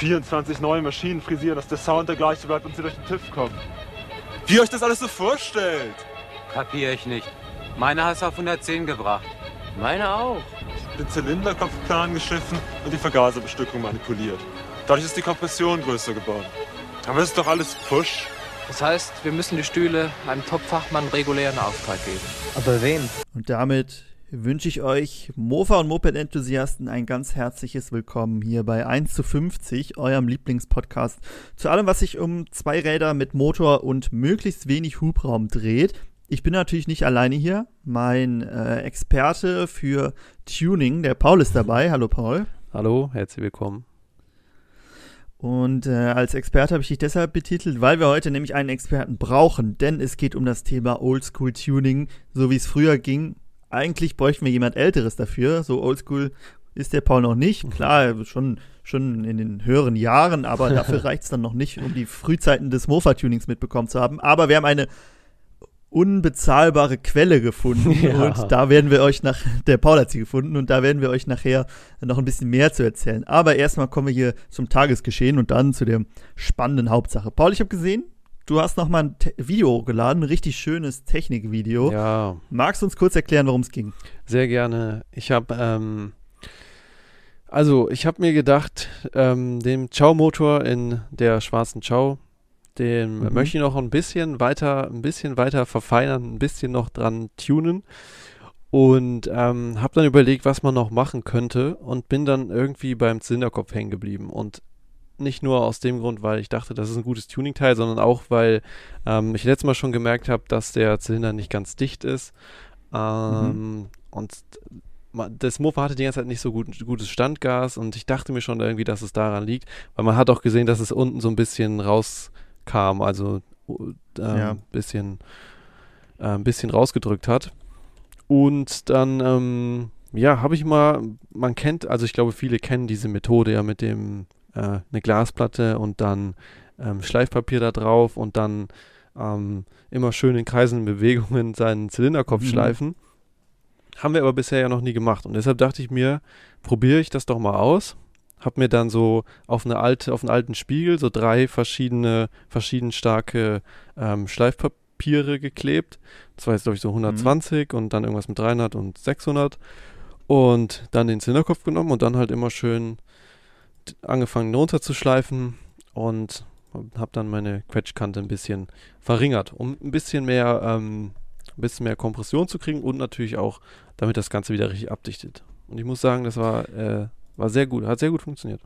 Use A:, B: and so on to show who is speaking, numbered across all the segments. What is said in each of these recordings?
A: 24 neue Maschinen frisieren, dass der Sound der gleiche bleibt und sie durch den TÜV kommen. Wie ihr euch das alles so vorstellt?
B: Kapier ich nicht. Meine hast du auf 110 gebracht.
C: Meine auch.
A: Den Zylinderkopfplan geschiffen und die Vergaserbestückung manipuliert. Dadurch ist die Kompression größer geworden. Aber das ist doch alles Push.
C: Das heißt, wir müssen die Stühle einem Top-Fachmann regulären Auftrag geben.
D: Aber wen?
E: Und damit wünsche ich euch Mofa und Moped-Enthusiasten ein ganz herzliches Willkommen hier bei 1 zu 50, eurem Lieblingspodcast zu allem, was sich um zwei Räder mit Motor und möglichst wenig Hubraum dreht. Ich bin natürlich nicht alleine hier. Mein äh, Experte für Tuning, der Paul, ist dabei. Hallo Paul.
D: Hallo, herzlich willkommen.
E: Und äh, als Experte habe ich dich deshalb betitelt, weil wir heute nämlich einen Experten brauchen, denn es geht um das Thema Oldschool Tuning, so wie es früher ging. Eigentlich bräuchten wir jemand Älteres dafür. So Oldschool ist der Paul noch nicht.
D: Mhm.
E: Klar, schon, schon in den höheren Jahren, aber dafür reicht es dann noch nicht, um die Frühzeiten des Mofa-Tunings mitbekommen zu haben. Aber wir haben eine unbezahlbare Quelle gefunden
D: Ja.
E: und da werden wir euch nach, der Paul hat sie gefunden und da werden wir euch nachher noch ein bisschen mehr zu erzählen. Aber erstmal kommen wir hier zum Tagesgeschehen und dann zu der spannenden Hauptsache. Paul, ich habe gesehen, du hast noch mal ein Te Video hochgeladen, ein richtig schönes Technikvideo.
D: Ja,
E: Magst du uns kurz erklären, worum es ging?
D: sehr gerne. Ich habe, ähm, also ich habe mir gedacht, ähm, dem Chow-Motor in der schwarzen Chow, den
E: Mhm.
D: möchte ich noch ein bisschen weiter, ein bisschen weiter verfeinern, ein bisschen noch dran tunen. Und ähm, habe dann überlegt, was man noch machen könnte und bin dann irgendwie beim Zylinderkopf hängen geblieben. Und nicht nur aus dem Grund, weil ich dachte, das ist ein gutes Tuning-Teil, sondern auch, weil ähm, ich letztes Mal schon gemerkt habe, dass der Zylinder nicht ganz dicht ist. Ähm, Und ma- das Mofa hatte die ganze Zeit nicht so gut, gutes Standgas und ich dachte mir schon irgendwie, dass es daran liegt, weil man hat auch gesehen, dass es unten so ein bisschen rauskam, also uh, ähm,
E: Ja.
D: bisschen, äh, ein bisschen rausgedrückt hat. Und dann, ähm, ja, habe ich mal, man kennt, also ich glaube, viele kennen diese Methode ja mit dem, äh, eine Glasplatte und dann ähm, Schleifpapier da drauf und dann ähm, immer schön in kreisenden Bewegungen seinen Zylinderkopf
E: Mhm.
D: schleifen. Haben wir aber bisher ja noch nie gemacht. Und deshalb dachte ich mir, probiere ich das doch mal aus. Hab mir dann so auf eine alte, auf einen alten Spiegel so drei verschiedene, verschieden starke ähm, Schleifpapiere geklebt. Das war jetzt, glaube ich, so 120 und dann irgendwas mit 300 und 600. Und dann den Zylinderkopf genommen und dann halt immer schön angefangen runterzuschleifen und habe dann meine Quetschkante ein bisschen verringert, um ein bisschen mehr, ähm, ein bisschen mehr Kompression zu kriegen und natürlich auch, damit das Ganze wieder richtig abdichtet. Und ich muss sagen, das war, äh, war sehr gut, hat sehr gut funktioniert.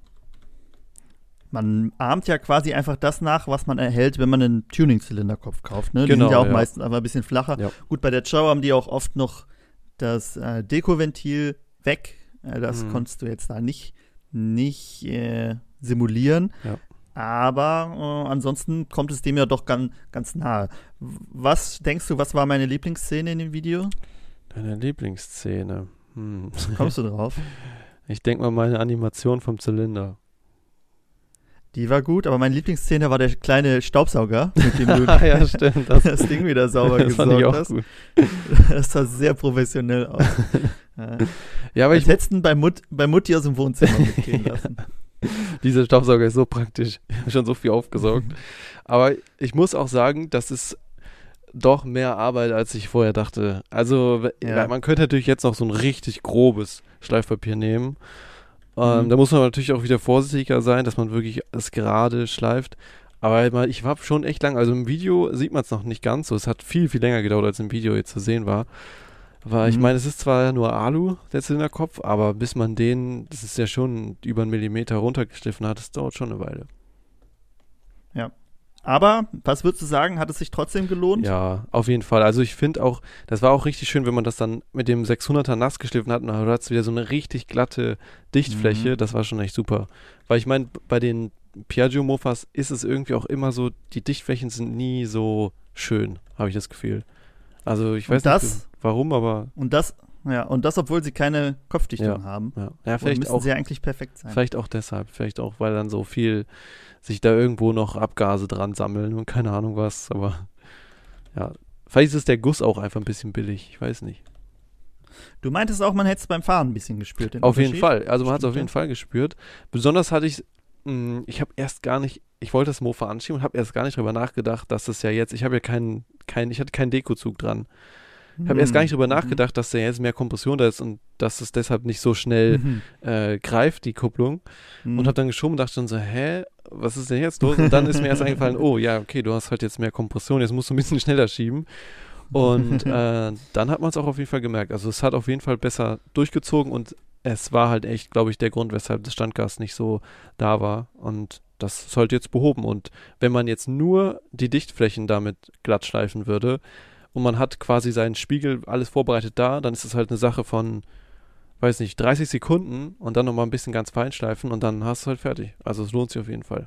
E: Man ahmt ja quasi einfach das nach, was man erhält, wenn man einen Tuning-Zylinderkopf kauft. Ne? Die
D: Genau,
E: sind ja auch
D: ja.
E: meistens einfach ein bisschen flacher.
D: Ja.
E: Gut, bei der Chow haben die auch oft noch das äh, Dekoventil weg. Äh, das
D: Mhm.
E: konntest du jetzt da nicht, nicht äh, simulieren.
D: Ja.
E: Aber äh, ansonsten kommt es dem ja doch ganz, ganz nahe. Was denkst du, was war meine Lieblingsszene in dem Video?
D: Deine Lieblingsszene. Hm.
E: Kommst du drauf?
D: Ich denke mal meine Animation vom Zylinder.
E: Die war gut, aber meine Lieblingsszene war der kleine Staubsauger, mit dem du
D: Ah, ja, stimmt. Das,
E: das Ding wieder sauber
D: das fand ich
E: gesaugt
D: auch
E: hast.
D: gut.
E: Das sah sehr professionell aus. Ja.
D: Ja, aber
E: Als
D: ich,
E: hättest du bei, Mut, bei Mutti aus dem Wohnzimmer mitgehen lassen.
D: dieser Staubsauger ist so praktisch. Ich habe schon so viel aufgesaugt. Aber ich muss auch sagen, das ist doch mehr Arbeit, als ich vorher dachte. Also,
E: Ja.
D: man könnte natürlich jetzt noch so ein richtig grobes Schleifpapier nehmen. Ähm,
E: Mhm.
D: Da muss man natürlich auch wieder vorsichtiger sein, dass man wirklich es gerade schleift. Aber ich war schon echt lang, also im Video sieht man es noch nicht ganz so. Es hat viel, viel länger gedauert, als im Video jetzt zu sehen war. Weil ich
E: Mhm.
D: meine, es ist zwar nur Alu, der Zylinderkopf, aber bis man den, das ist ja schon über einen Millimeter runtergeschliffen hat, das dauert schon eine Weile.
E: Aber, was würdest du sagen, hat es sich trotzdem gelohnt?
D: Ja, auf jeden Fall. Also ich finde auch, das war auch richtig schön, wenn man das dann mit dem 600er nass geschliffen hat und dann hat es wieder so eine richtig glatte Dichtfläche.
E: Mhm.
D: Das war schon echt super. Weil ich meine, bei den Piaggio-Mofas ist es irgendwie auch immer so, die Dichtflächen sind nie so schön, habe ich das Gefühl. Also ich weiß
E: das-
D: nicht warum, aber
E: Und das, ja, und das, obwohl sie keine Kopfdichtung
D: Ja.
E: haben.
D: ja, ja vielleicht
E: müssen
D: auch
E: sie ja eigentlich perfekt sein.
D: Vielleicht auch deshalb, vielleicht auch, weil dann so viel sich da irgendwo noch Abgase dran sammeln und keine Ahnung was, aber ja, vielleicht ist der Guss auch einfach ein bisschen billig, ich weiß nicht.
E: Du meintest auch, man hätte es beim Fahren ein bisschen gespürt.
D: Auf jeden? Fall, also man hat es auf jeden Fall gespürt. Besonders hatte ich mh, ich habe erst gar nicht, ich wollte das Mofa anschieben und habe erst gar nicht drüber nachgedacht, dass es ja jetzt, ich habe ja keinen, kein, ich hatte keinen Dekozug dran. Ich habe erst gar nicht drüber
E: Mhm.
D: nachgedacht, dass da jetzt mehr Kompression da ist und dass es deshalb nicht so schnell
E: Mhm.
D: äh, greift, die Kupplung.
E: Mhm.
D: Und habe dann geschoben und dachte dann so, hä, was ist denn jetzt los? Und dann ist mir erst eingefallen, oh ja, okay, du hast halt jetzt mehr Kompression, jetzt musst du ein bisschen schneller schieben. Und äh, dann hat man es auch auf jeden Fall gemerkt. Also es hat auf jeden Fall besser durchgezogen und es war halt echt, glaube ich, der Grund, weshalb das Standgas nicht so da war. Und das ist halt jetzt behoben. Und wenn man jetzt nur die Dichtflächen damit glatt schleifen würde und man hat quasi seinen Spiegel alles vorbereitet da, dann ist es halt eine Sache von, weiß nicht, 30 Sekunden und dann nochmal ein bisschen ganz fein schleifen und dann hast du halt fertig. Also es lohnt sich auf jeden Fall.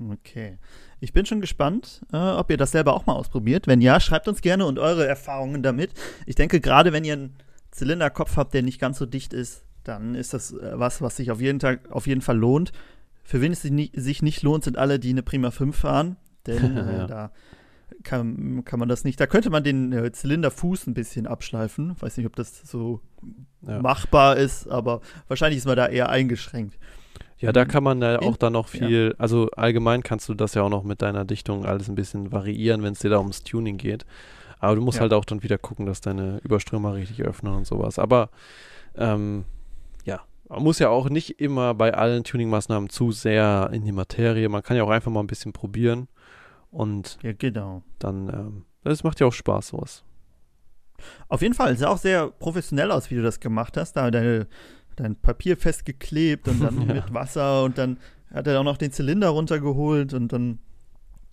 E: Okay. Ich bin schon gespannt, äh, ob ihr das selber auch mal ausprobiert. Wenn ja, schreibt uns gerne und eure Erfahrungen damit. Ich denke, gerade wenn ihr einen Zylinderkopf habt, der nicht ganz so dicht ist, dann ist das äh, was, was sich auf jeden, Tag, auf jeden Fall lohnt. Für wen es sich ni- sich nicht lohnt, sind alle, die eine Prima 5 fahren. Denn äh,
D: Ja.
E: da kann, kann man das nicht. Da könnte man den äh, Zylinderfuß ein bisschen abschleifen. Weiß nicht, ob das so
D: Ja.
E: machbar ist, aber wahrscheinlich ist man da eher eingeschränkt.
D: Ja, da kann man ja
E: In-
D: auch dann noch viel, also allgemein kannst du das ja auch noch mit deiner Dichtung alles ein bisschen variieren, wenn es dir da ums Tuning geht. Aber du musst
E: Ja.
D: halt auch dann wieder gucken, dass deine Überströmer richtig öffnen und sowas. Aber ähm, ja, man muss ja auch nicht immer bei allen Tuning-Maßnahmen zu sehr in die Materie. Man kann ja auch einfach mal ein bisschen probieren und
E: Ja, genau.
D: dann, ähm, das macht ja auch Spaß, sowas.
E: Auf jeden Fall, sah auch sehr professionell aus, wie du das gemacht hast. Da deine, dein Papier festgeklebt und dann
D: Ja.
E: mit Wasser und dann hat er auch noch den Zylinder runtergeholt und dann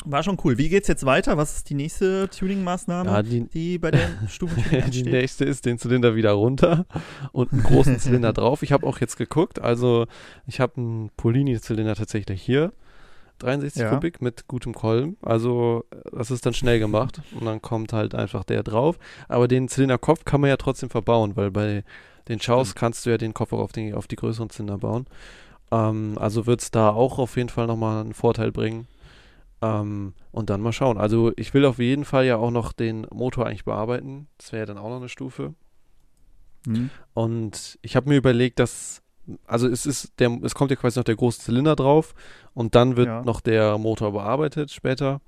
E: war schon cool. Wie geht's jetzt weiter? Was ist die nächste Tuning-Maßnahme,
D: Ja, die,
E: die bei der Stufe
D: die nächste ist den Zylinder wieder runter und einen großen Zylinder drauf. Ich habe auch jetzt geguckt, also ich habe einen Polini-Zylinder tatsächlich hier. 63
E: Ja.
D: Kubik mit gutem Kolben. Also das ist dann schnell gemacht und dann kommt halt einfach der drauf. Aber den Zylinderkopf kann man ja trotzdem verbauen, weil bei den Schaus
E: Stimmt.
D: kannst du ja den Kopf auch auf die, auf die größeren Zylinder bauen. Ähm, also wird es da auch auf jeden Fall nochmal einen Vorteil bringen. Ähm, und dann mal schauen. Also ich will auf jeden Fall ja auch noch den Motor eigentlich bearbeiten. Das wäre ja dann auch noch eine Stufe.
E: Hm.
D: Und ich habe mir überlegt, dass, also es ist der, es kommt ja quasi noch der große Zylinder drauf und dann wird
E: Ja.
D: noch der Motor bearbeitet später.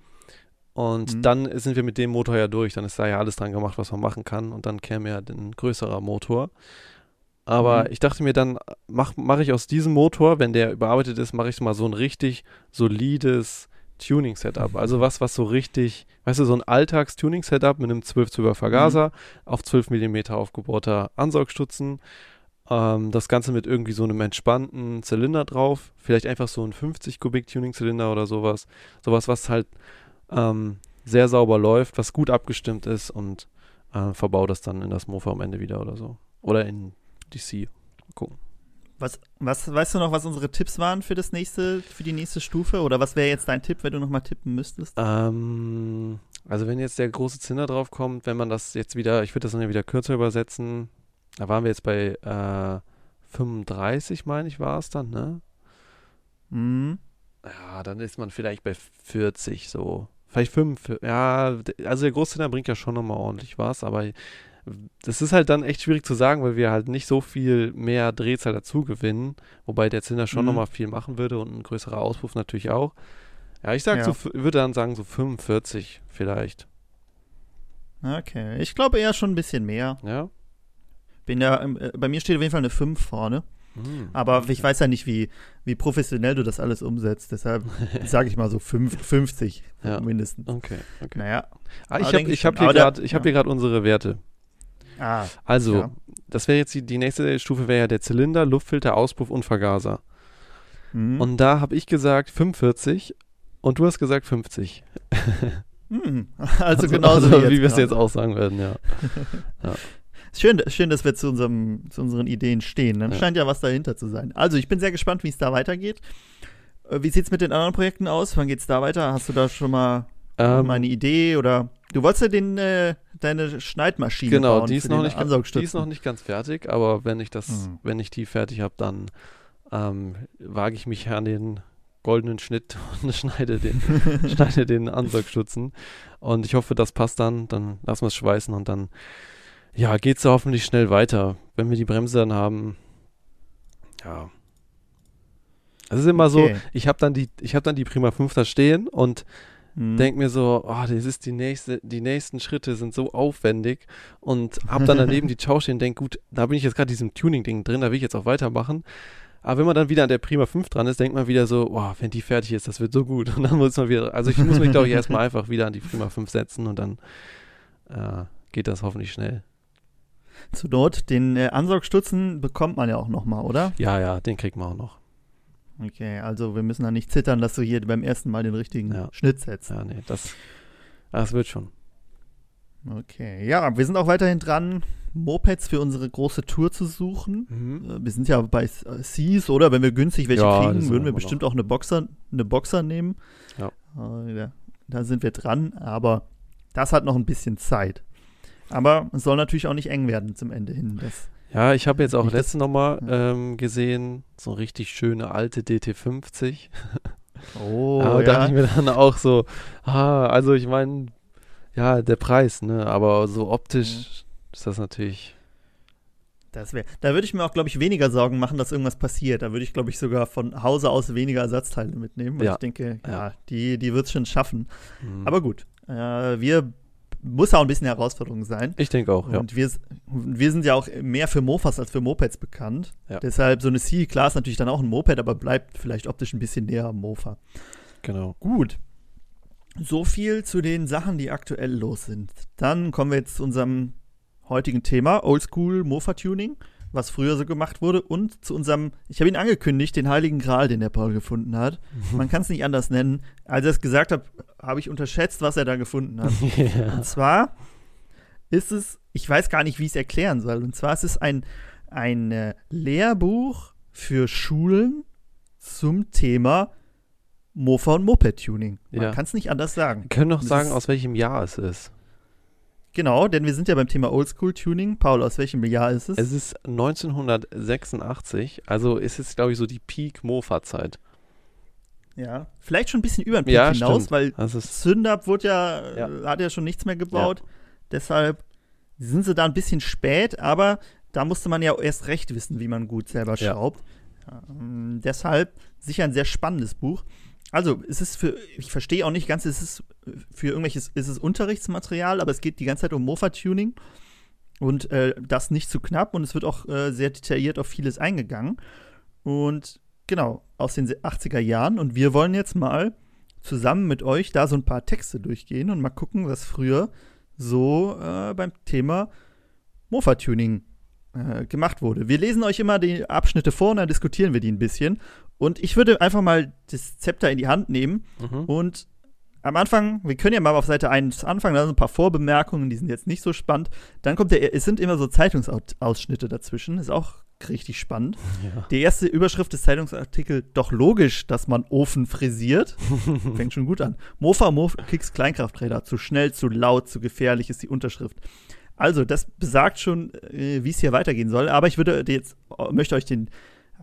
D: Und
E: Mhm.
D: dann sind wir mit dem Motor ja durch. Dann ist da ja alles dran gemacht, was man machen kann. Und dann käme ja ein größerer Motor. Aber
E: Mhm.
D: ich dachte mir dann, mache mach ich aus diesem Motor, wenn der überarbeitet ist, mache ich mal so ein richtig solides Tuning-Setup. Also was, was so richtig, weißt du, so ein Alltags-Tuning-Setup mit einem 12-12er Vergaser auf 12 mm aufgebauter Ansaugstutzen. Ähm, das Ganze mit irgendwie so einem entspannten Zylinder drauf. Vielleicht einfach so ein 50 Kubik Tuning-Zylinder oder sowas. Sowas, was halt ähm, sehr sauber läuft, was gut abgestimmt ist und äh, verbau das dann in das Mofa am Ende wieder oder so. Oder in DC. Mal gucken.
E: Was, was, weißt du noch, was unsere Tipps waren für das nächste, für die nächste Stufe? Oder was wäre jetzt dein Tipp, wenn du noch mal tippen müsstest?
D: Ähm, also wenn jetzt der große Zylinder drauf kommt, wenn man das jetzt wieder, ich würde das dann ja wieder kürzer übersetzen, da waren wir jetzt bei äh, 35, meine ich, war es dann, ne?
E: Hm.
D: Ja, dann ist man vielleicht bei 40 so. Vielleicht 5. Ja, also der Großzylinder bringt ja schon nochmal ordentlich was, aber das ist halt dann echt schwierig zu sagen, weil wir halt nicht so viel mehr Drehzahl dazu gewinnen, wobei der Zylinder schon
E: Mhm.
D: nochmal viel machen würde und ein größerer Auspuff natürlich auch. Ja, ich sag
E: Ja.
D: so, würde dann sagen so 45 vielleicht.
E: Okay, ich glaube eher schon ein bisschen mehr.
D: Ja?
E: Bin ja, äh, bei mir steht auf jeden Fall eine 5 vorne.
D: Hm.
E: Aber ich weiß ja nicht, wie, wie professionell du das alles umsetzt. Deshalb sage ich mal so fünf, 50
D: Ja.
E: mindestens.
D: Okay, okay.
E: Naja.
D: Ah, ich habe hab hier gerade hab
E: ja.
D: unsere Werte.
E: Ah,
D: Also,
E: Ja.
D: das wäre jetzt die, die nächste Stufe wäre ja der Zylinder, Luftfilter, Auspuff und Vergaser.
E: hm.
D: Und da habe ich gesagt 45 und du hast gesagt 50.
E: Hm. Also genauso
D: also,
E: wie,
D: wir es jetzt auch sagen werden, ja.
E: Schön, schön, dass wir zu, unserem, zu unseren Ideen stehen. Dann
D: Ja.
E: scheint ja was dahinter zu sein. Also, ich bin sehr gespannt, wie es da weitergeht. Äh, Wie sieht es mit den anderen Projekten aus? Wann geht's da weiter? Hast du da schon mal,
D: Ähm,
E: mal eine Idee? Oder du wolltest ja den, äh, deine Schneidmaschine
D: genau,
E: bauen
D: die ist, noch nicht, die ist noch nicht ganz fertig, aber wenn ich das,
E: Mhm.
D: wenn ich die fertig habe, dann ähm, wage ich mich an den goldenen Schnitt und schneide den, schneide den Ansaugstutzen. Und ich hoffe, das passt dann. Dann lassen wir es schweißen und dann ja, geht's da hoffentlich schnell weiter. Wenn wir die Bremse dann haben, ja, Es ist immer
E: Okay.
D: so, ich habe dann die, ich habe dann die Prima 5 da stehen und
E: Hm.
D: denk mir so, oh, das ist die nächste, die nächsten Schritte sind so aufwendig und hab dann daneben die Ciao stehen und denk, gut, da bin ich jetzt gerade diesem Tuning-Ding drin, da will ich jetzt auch weitermachen. Aber wenn man dann wieder an der Prima 5 dran ist, denkt man wieder so, oh, wenn die fertig ist, das wird so gut. Und dann muss man wieder, also ich muss mich, glaube ich, erstmal einfach wieder an die Prima 5 setzen und dann äh, geht das hoffentlich schnell.
E: Zur Not, den äh, Ansaugstutzen bekommt man ja auch nochmal, oder?
D: Ja, ja, den kriegt man auch noch.
E: Okay, also wir müssen da nicht zittern, dass du hier beim ersten Mal den richtigen
D: Ja.
E: Schnitt setzt.
D: Ja, nee, das, das wird schon.
E: Okay, ja, wir sind auch weiterhin dran, Mopeds für unsere große Tour zu suchen. Äh, Wir sind ja bei äh, Seas, oder? Wenn wir günstig welche
D: Ja,
E: kriegen, würden wir bestimmt auch eine Boxer, eine Boxer nehmen.
D: Ja.
E: Äh, da, da sind wir dran, aber das hat noch ein bisschen Zeit. Aber es soll natürlich auch nicht eng werden zum Ende hin.
D: Ja, ich habe jetzt auch letztens nochmal ähm, gesehen, so eine richtig schöne alte DT50.
E: oh,
D: Aber da
E: ja.
D: dachte ich mir dann auch so, ah, also ich meine, ja, der Preis, ne? Aber so optisch ist das natürlich.
E: Das wär, da würde ich mir auch, glaube ich, weniger Sorgen machen, dass irgendwas passiert. Da würde ich, glaube ich, sogar von Hause aus weniger Ersatzteile mitnehmen. Weil
D: Ja.
E: ich denke, ja,
D: Ja.
E: die, die wird es schon schaffen.
D: hm.
E: Aber gut, äh, wir muss auch ein bisschen Herausforderung sein.
D: ich denke auch, ja.
E: Und wir, wir sind ja auch mehr für Mofas als für Mopeds bekannt.
D: Ja.
E: Deshalb so eine C, ist natürlich dann auch ein Moped, aber bleibt vielleicht optisch ein bisschen näher am Mofa.
D: Genau.
E: Gut. So viel zu den Sachen, die aktuell los sind. Dann kommen wir jetzt zu unserem heutigen Thema, Oldschool Mofa-Tuning, was früher so gemacht wurde, und zu unserem, ich habe ihn angekündigt, den heiligen Gral, den der Paul gefunden hat. Man kann es nicht anders nennen. Als er es gesagt hat, habe ich unterschätzt, was er da gefunden hat.
D: ja.
E: Und zwar ist es, ich weiß gar nicht, wie ich es erklären soll. Und zwar ist es ein, ein äh, Lehrbuch für Schulen zum Thema Mofa und Moped-Tuning. Man
D: Ja.
E: kann es nicht anders sagen.
D: Wir können noch
E: Das
D: sagen, aus welchem Jahr es ist.
E: Genau, denn wir sind ja beim Thema Oldschool-Tuning. Paul, aus welchem Jahr ist es?
D: Es ist 1986, also ist es, glaube ich, so die Peak-Mofa-Zeit.
E: ja, vielleicht schon ein bisschen über den Peak
D: Ja,
E: hinaus,
D: stimmt.
E: weil Zündapp wurde ja,
D: Ja.
E: äh, hat ja schon nichts mehr gebaut. Deshalb sind sie da ein bisschen spät, aber da musste man ja erst recht wissen, wie man gut selber
D: Ja.
E: schraubt. Ähm, deshalb sicher ein sehr spannendes Buch. Also, es ist für, ich verstehe auch nicht ganz, es ist für irgendwelches, es ist Unterrichtsmaterial, aber es geht die ganze Zeit um Mofa-Tuning und äh, das nicht zu knapp und es wird auch äh, sehr detailliert auf vieles eingegangen. Und genau, aus den 80er Jahren und wir wollen jetzt mal zusammen mit euch da so ein paar Texte durchgehen und mal gucken, was früher so äh, beim Thema Mofa-Tuning äh, gemacht wurde. Wir lesen euch immer die Abschnitte vor und dann diskutieren wir die ein bisschen. Und ich würde einfach mal das Zepter in die Hand nehmen
D: mhm.
E: und am Anfang, wir können ja mal auf Seite 1 anfangen, da sind ein paar Vorbemerkungen, die sind jetzt nicht so spannend. Dann kommt der, es sind immer so Zeitungsausschnitte dazwischen, ist auch richtig spannend.
D: ja.
E: Die erste Überschrift des Zeitungsartikels, doch logisch, dass man Ofen frisiert. Fängt schon gut an. Mofa Mof Kicks Kleinkrafträder. Zu schnell, zu laut, zu gefährlich ist die Unterschrift. Also, das besagt schon, äh, wie es hier weitergehen soll. Aber ich würde jetzt, möchte euch den,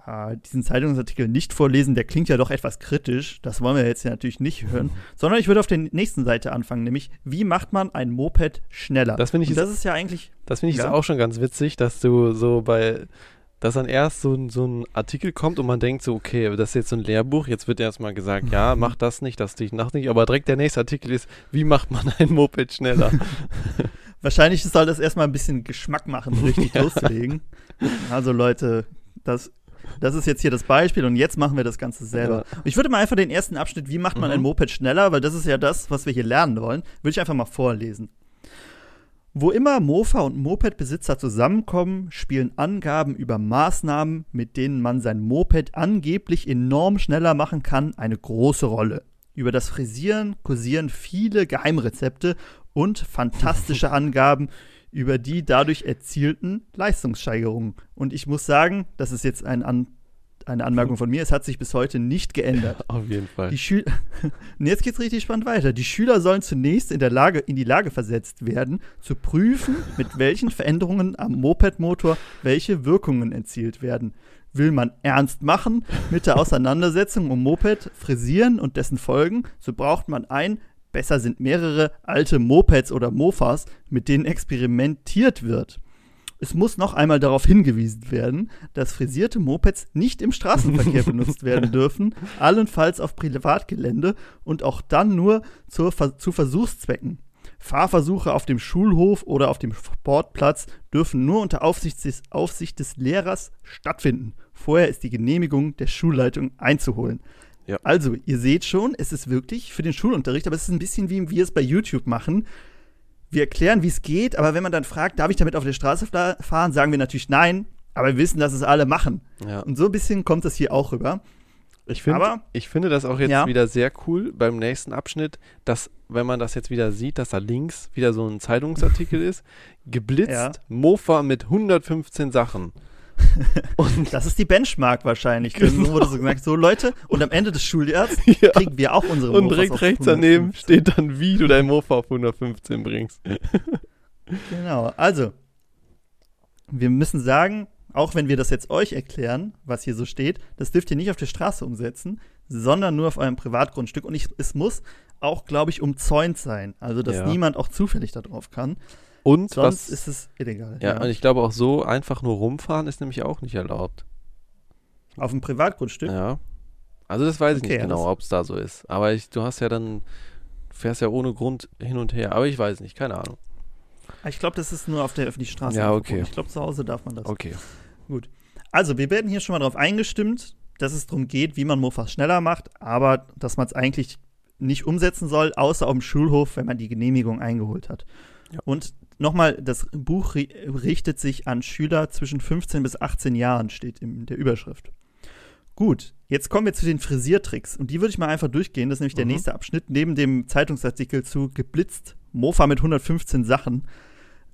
E: äh, diesen Zeitungsartikel nicht vorlesen. Der klingt ja doch etwas kritisch. Das wollen wir jetzt ja natürlich nicht hören. Sondern ich würde auf der nächsten Seite anfangen, nämlich, wie macht man ein Moped schneller?
D: Das finde ich
E: Und
D: ist-
E: das ist ja eigentlich
D: Das finde ich
E: Ja.
D: auch schon ganz witzig, dass du so bei, dass dann erst so, ein- so ein Artikel kommt und man denkt so, okay, das ist jetzt so ein Lehrbuch, jetzt wird erstmal gesagt, ja, mach das nicht, das dich nach nicht, aber direkt der nächste Artikel ist, wie macht man ein Moped schneller?
E: Wahrscheinlich soll das erstmal ein bisschen Geschmack machen, richtig
D: Ja.
E: loszulegen. Also Leute, das, das ist jetzt hier das Beispiel und jetzt machen wir das Ganze selber. Ich würde mal einfach den ersten Abschnitt, wie macht man
D: Mhm.
E: ein Moped schneller, weil das ist ja das, was wir hier lernen wollen, würde ich einfach mal vorlesen. Wo immer Mofa und Moped-Besitzer zusammenkommen, spielen Angaben über Maßnahmen, mit denen man sein Moped angeblich enorm schneller machen kann, eine große Rolle. Über das Frisieren kursieren viele Geheimrezepte und fantastische Angaben über die dadurch erzielten Leistungssteigerungen. Und ich muss sagen, das ist jetzt ein An eine Anmerkung von mir, es hat sich bis heute nicht geändert.
D: Auf jeden Fall.
E: Die Schüler. Und jetzt geht's richtig spannend weiter. Die Schüler sollen zunächst in, der Lage, in die Lage versetzt werden, zu prüfen, mit welchen Veränderungen am Moped-Motor welche Wirkungen erzielt werden. Will man ernst machen mit der Auseinandersetzung um Moped, Frisieren und dessen Folgen, so braucht man ein, besser sind mehrere alte Mopeds oder Mofas, mit denen experimentiert wird. Es muss noch einmal darauf hingewiesen werden, dass frisierte Mopeds nicht im Straßenverkehr benutzt werden dürfen, allenfalls auf Privatgelände und auch dann nur zur, zu Versuchszwecken. Fahrversuche auf dem Schulhof oder auf dem Sportplatz dürfen nur unter Aufsicht des, Aufsicht des Lehrers stattfinden. Vorher ist die Genehmigung der Schulleitung einzuholen.
D: Ja.
E: Also, ihr seht schon, es ist wirklich für den Schulunterricht, aber es ist ein bisschen wie wir es bei YouTube machen. Wir erklären, wie es geht, aber wenn man dann fragt, darf ich damit auf der Straße fahren, sagen wir natürlich nein, aber wir wissen, dass es alle machen.
D: Ja.
E: Und so ein bisschen kommt das hier auch rüber.
D: Ich, find,
E: Aber-
D: ich finde das auch jetzt
E: Ja.
D: wieder sehr cool beim nächsten Abschnitt, dass, wenn man das jetzt wieder sieht, dass da links wieder so ein Zeitungsartikel ist, geblitzt,
E: Ja.
D: Mofa mit 115 Sachen. Und
E: Das ist die Benchmark wahrscheinlich. So wurde so gesagt, so Leute, und am Ende des Schuljahres
D: Ja.
E: kriegen wir auch unsere
D: Und
E: Mofas
D: direkt
E: auf
D: rechts daneben
E: 115.
D: steht dann, wie du dein Mofa auf 115 bringst.
E: Genau, also, wir müssen sagen, auch wenn wir das jetzt euch erklären, was hier so steht, das dürft ihr nicht auf der Straße umsetzen, sondern nur auf eurem Privatgrundstück. Und ich, es muss auch, glaube ich, umzäunt sein. Also, dass
D: Ja.
E: niemand auch zufällig da drauf kann.
D: Und
E: Sonst
D: was,
E: ist es illegal.
D: ja, und ich glaube auch so einfach nur rumfahren ist nämlich auch nicht erlaubt.
E: Auf dem Privatgrundstück.
D: Ja. Also das weiß ich
E: Okay,
D: nicht
E: ja,
D: genau, ob es da so ist. Aber ich, du hast ja dann, fährst ja ohne Grund hin und her. Aber ich weiß nicht, keine Ahnung.
E: Ich glaube, das ist nur auf der öffentlichen Straße.
D: Ja, okay.
E: Ich glaube, zu Hause darf man das.
D: Okay.
E: Also, wir werden hier schon mal darauf eingestimmt, dass es darum geht, wie man Mofas schneller macht, aber dass man es eigentlich nicht umsetzen soll, außer auf dem Schulhof, wenn man die Genehmigung eingeholt hat.
D: Ja.
E: Und nochmal, das Buch ri richtet sich an Schüler zwischen 15 bis 18 Jahren, steht in der Überschrift. Gut, jetzt kommen wir zu den Frisiertricks. Und die würde ich mal einfach durchgehen. Das ist nämlich der
D: Mhm.
E: nächste Abschnitt, neben dem Zeitungsartikel zu geblitzt, Mofa mit 115 Sachen.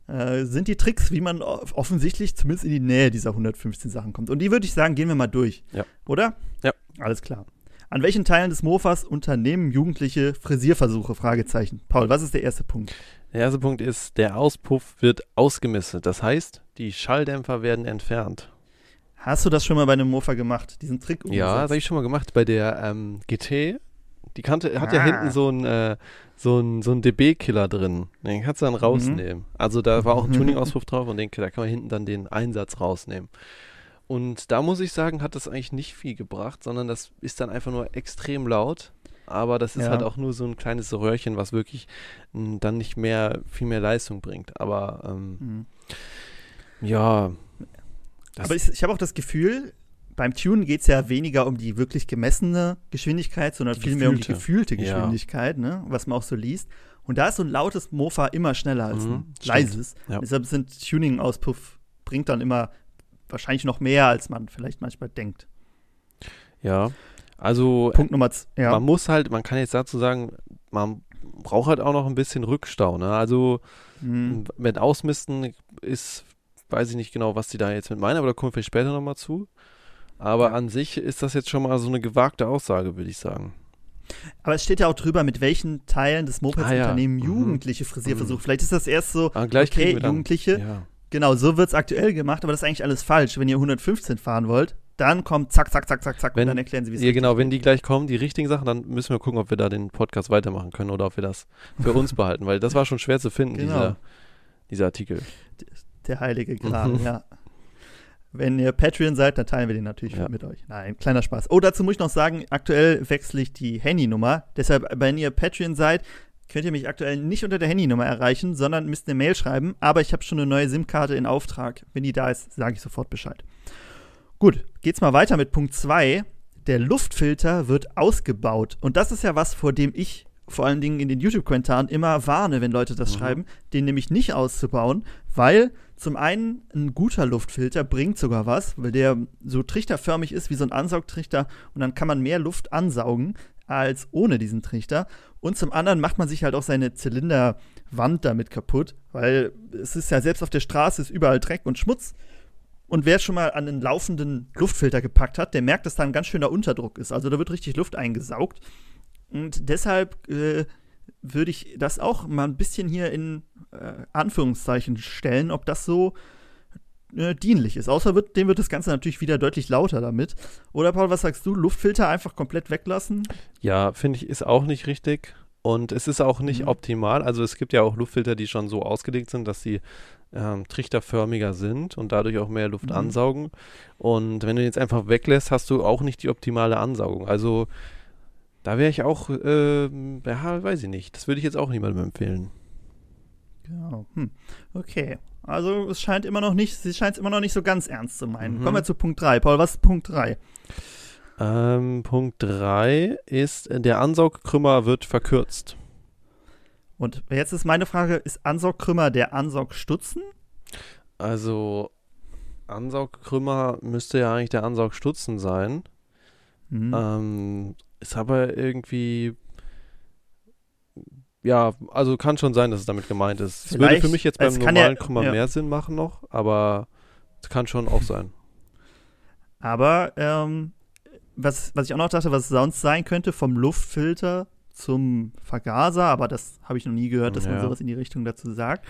E: Äh, sind die Tricks, wie man off- offensichtlich zumindest in die Nähe dieser 115 Sachen kommt. Und die würde ich sagen, gehen wir mal durch.
D: Ja.
E: Oder?
D: Ja.
E: Alles klar. An welchen Teilen des Mofas unternehmen Jugendliche Frisierversuche? Fragezeichen. Paul, was ist der erste Punkt?
D: Der erste Punkt ist, der Auspuff wird ausgemistet. Das heißt, die Schalldämpfer werden entfernt.
E: Hast du das schon mal bei einem Mofa gemacht? Diesen Trick
D: Ja, das habe ich schon mal gemacht bei der ähm, GT. Die Kante hat ja
E: Ah.
D: hinten so ein äh, so ein, so ein DB-Killer drin. Den kannst du dann rausnehmen. Also da war auch ein
E: Mhm.
D: Tuning-Auspuff drauf und den, da kann man hinten dann den Einsatz rausnehmen. Und da muss ich sagen, hat das eigentlich nicht viel gebracht, sondern das ist dann einfach nur extrem laut. Aber das ist
E: Ja.
D: halt auch nur so ein kleines Röhrchen, was wirklich m, dann nicht mehr viel mehr Leistung bringt. Aber ähm,
E: Mhm.
D: ja.
E: Aber ich, ich habe auch das Gefühl, beim Tunen geht es ja weniger um die wirklich gemessene Geschwindigkeit, sondern vielmehr um die
D: gefühlte.
E: gefühlte
D: Ja.
E: Geschwindigkeit, ne? was man auch so liest. Und da ist so ein lautes Mofa immer schneller als
D: Mhm,
E: ein
D: stimmt.
E: leises.
D: Ja.
E: Deshalb sind Tuning-Auspuff bringt dann immer wahrscheinlich noch mehr, als man vielleicht manchmal denkt.
D: ja. Also
E: Punkt Nummer ja.
D: man muss halt, man kann jetzt dazu sagen, man braucht halt auch noch ein bisschen Rückstau. Ne? Also
E: Mhm.
D: mit Ausmisten ist, weiß ich nicht genau, was die da jetzt mit meinen, aber da kommen wir vielleicht später nochmal zu. Aber
E: Ja.
D: an sich ist das jetzt schon mal so eine gewagte Aussage, würde ich sagen.
E: Aber es steht ja auch drüber, mit welchen Teilen des Mopeds
D: Ah, ja.
E: unternehmen
D: Mhm.
E: Jugendliche Frisierversuche.
D: Mhm.
E: Vielleicht ist das erst so,
D: gleich
E: okay, Jugendliche,
D: Ja.
E: Genau, so wird es aktuell gemacht, aber das ist eigentlich alles falsch. Wenn ihr 115 fahren wollt, dann kommt zack, zack, zack, zack, zack
D: Wenn-
E: und dann erklären sie, wie es
D: ja, genau, wenn die gleich kommen, die richtigen Sachen, dann müssen wir gucken, ob wir da den Podcast weitermachen können oder ob wir das für uns behalten, weil das war schon schwer zu finden,
E: Genau.
D: dieser, dieser Artikel.
E: Der heilige Gral,
D: Mhm.
E: ja. Wenn ihr Patreon seid, dann teilen wir den natürlich
D: Ja.
E: mit euch. Nein, kleiner Spaß. Oh, dazu muss ich noch sagen, aktuell wechsle ich die Handynummer. Deshalb, wenn ihr Patreon seid, könnt ihr mich aktuell nicht unter der Handynummer erreichen, sondern müsst eine Mail schreiben. Aber ich habe schon eine neue SIM-Karte in Auftrag. Wenn die da ist, sage ich sofort Bescheid. Gut, geht's mal weiter mit Punkt 2. Der Luftfilter wird ausgebaut. Und das ist ja was, vor dem ich vor allen Dingen in den YouTube-Kommentaren immer warne, wenn Leute das
D: Mhm.
E: schreiben, den nämlich nicht auszubauen, weil zum einen ein guter Luftfilter bringt sogar was, weil der so trichterförmig ist wie so ein Ansaugtrichter und dann kann man mehr Luft ansaugen als ohne diesen Trichter. Und zum anderen macht man sich halt auch seine Zylinderwand damit kaputt, weil es ist ja selbst auf der Straße ist überall Dreck und Schmutz. Und wer schon mal an einen laufenden Luftfilter gepackt hat, der merkt, dass da ein ganz schöner Unterdruck ist. Also da wird richtig Luft eingesaugt. Und deshalb äh, würde ich das auch mal ein bisschen hier in äh, Anführungszeichen stellen, ob das so äh, dienlich ist. Außer wird, dem wird das Ganze natürlich wieder deutlich lauter damit. Oder Paul, was sagst du? Luftfilter einfach komplett weglassen?
D: Ja, finde ich, ist auch nicht richtig. Und es ist auch nicht
E: Mhm.
D: optimal. Also es gibt ja auch Luftfilter, die schon so ausgelegt sind, dass sie ähm, trichterförmiger sind und dadurch auch mehr Luft
E: Mhm.
D: ansaugen. Und wenn du jetzt einfach weglässt, hast du auch nicht die optimale Ansaugung. Also da wäre ich auch, ähm, ja, weiß ich nicht. Das würde ich jetzt auch niemandem empfehlen.
E: Genau. Hm. Okay. Also es scheint immer noch nicht, sie scheint es immer noch nicht so ganz ernst zu meinen.
D: Mhm.
E: Kommen wir zu Punkt 3. Paul, was ist Punkt 3?
D: Ähm, Punkt 3 ist, der Ansaugkrümmer wird verkürzt.
E: Und jetzt ist meine Frage, ist Ansaugkrümmer der Ansaugstutzen?
D: Also Ansaugkrümmer müsste ja eigentlich der Ansaugstutzen sein.
E: Mhm.
D: Ähm, ist aber irgendwie. Ja, also kann schon sein, dass es damit gemeint ist. Es würde
E: Vielleicht-
D: für mich jetzt beim
E: es kann ja-
D: normalen Krümmer
E: ja.
D: mehr Sinn machen noch, aber es kann schon auch sein.
E: Aber ähm, was, was ich auch noch dachte, was sonst sein könnte, vom Luftfilter zum Vergaser, aber das habe ich noch nie gehört, dass man
D: Ja.
E: sowas in die Richtung dazu sagt.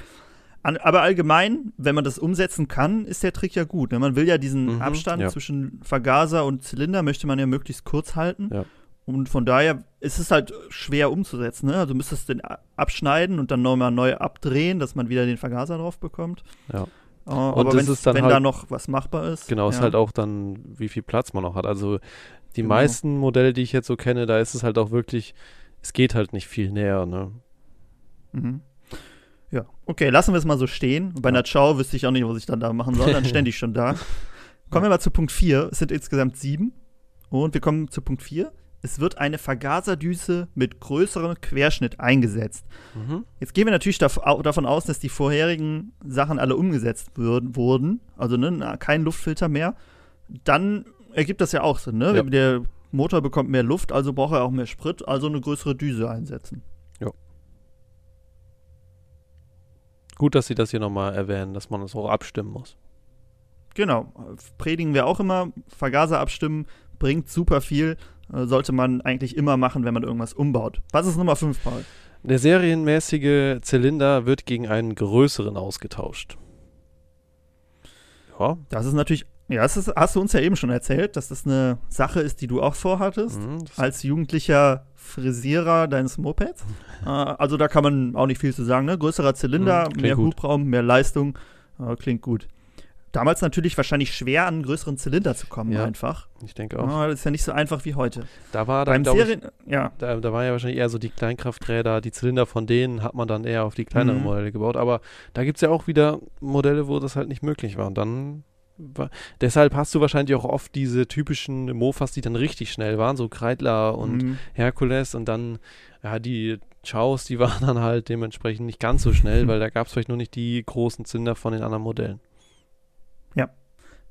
E: An, aber allgemein, wenn man das umsetzen kann, ist der Trick ja gut. ne? Man will ja diesen
D: Mhm,
E: Abstand zwischen Vergaser und Zylinder, möchte man ja möglichst kurz halten.
D: Ja.
E: Und von daher ist es halt schwer umzusetzen. Ne? Also du müsstest den a- abschneiden und dann nochmal neu abdrehen, dass man wieder den Vergaser drauf bekommt.
D: Ja.
E: Äh, aber wenn's-
D: ist dann
E: wenn
D: halt-
E: da noch was machbar ist.
D: Genau, ist
E: ja.
D: halt auch dann, wie viel Platz man noch hat. Also die
E: Genau.
D: meisten Modelle, die ich jetzt so kenne, da ist es halt auch wirklich, es geht halt nicht viel näher, ne?
E: Mhm. Ja, okay, lassen wir es mal so stehen. Bei einer Ciao wüsste ich auch nicht, was ich dann da machen soll. Dann stände ich schon da. Kommen wir mal zu Punkt 4. Es sind insgesamt sieben. Und wir kommen zu Punkt 4. Es wird eine Vergaserdüse mit größerem Querschnitt eingesetzt.
D: Mhm.
E: Jetzt gehen wir natürlich davon aus, dass die vorherigen Sachen alle umgesetzt würden, wurden. Also ne, kein Luftfilter mehr. Dann ergibt das ja auch Sinn. Ne?
D: Ja.
E: Der Motor bekommt mehr Luft, also braucht er auch mehr Sprit, also eine größere Düse einsetzen.
D: Gut, dass Sie das hier nochmal erwähnen, dass man es auch abstimmen muss.
E: Genau, predigen wir auch immer. Vergaser abstimmen bringt super viel. Äh, sollte man eigentlich immer machen, wenn man irgendwas umbaut. Was ist Nummer 5, Paul?
D: Der serienmäßige Zylinder wird gegen einen größeren ausgetauscht. Ja,
E: Das ist natürlich, ja, das ist, hast du uns ja eben schon erzählt, dass das eine Sache ist, die du auch vorhattest,
D: mhm,
E: als jugendlicher Frisierer deines Mopeds. äh, also da kann man auch nicht viel zu sagen. Ne? Größerer Zylinder,
D: Mhm,
E: mehr
D: gut.
E: Hubraum, mehr Leistung. Äh, klingt gut. Damals natürlich wahrscheinlich schwer, an einen größeren Zylinder zu kommen,
D: Ja,
E: einfach.
D: ich denke auch.
E: Ah, das ist ja nicht so einfach wie heute.
D: Da war dann,
E: Beim
D: glaube ich,
E: Serien, ja,
D: da, da waren ja wahrscheinlich eher so die Kleinkrafträder, die Zylinder von denen hat man dann eher auf die kleineren
E: Mhm.
D: Modelle gebaut. Aber da gibt es ja auch wieder Modelle, wo das halt nicht möglich war. Und dann deshalb hast du wahrscheinlich auch oft diese typischen Mofas, die dann richtig schnell waren, so Kreidler und
E: Mhm.
D: Herkules und dann, ja, die Chaos, die waren dann halt dementsprechend nicht ganz so schnell, weil da gab es vielleicht noch nicht die großen Zylinder von den anderen Modellen.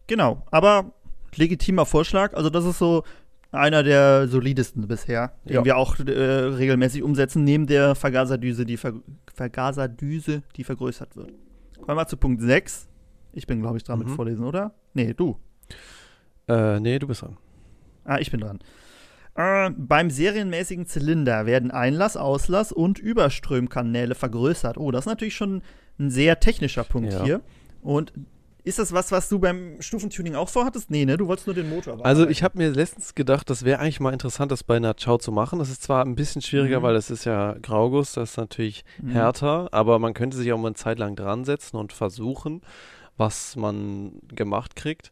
E: Genau, aber legitimer Vorschlag. Also das ist so einer der solidesten bisher, den
D: Ja.
E: wir auch äh, regelmäßig umsetzen, neben der Vergaserdüse, die Ver Vergaserdüse, die vergrößert wird. Kommen wir mal zu Punkt 6. Ich bin, glaube ich, dran mit
D: Mhm.
E: Vorlesen, oder? Nee, du.
D: Äh, nee, du bist dran.
E: Ah, ich bin dran. Äh, beim serienmäßigen Zylinder werden Einlass, Auslass und Überströmkanäle vergrößert. Oh, das ist natürlich schon ein sehr technischer Punkt
D: Ja.
E: hier. Und ist das was, was du beim Stufentuning auch vorhattest? Nee, ne? Du wolltest nur den Motor
D: Also
E: bearbeiten.
D: ich habe mir letztens gedacht, das wäre eigentlich mal interessant, das bei einer Chow zu machen. Das ist zwar ein bisschen schwieriger,
E: Mhm.
D: weil es ist ja Grauguss, das ist natürlich
E: Mhm.
D: härter, aber man könnte sich auch mal eine Zeit lang dran setzen und versuchen, was man gemacht kriegt.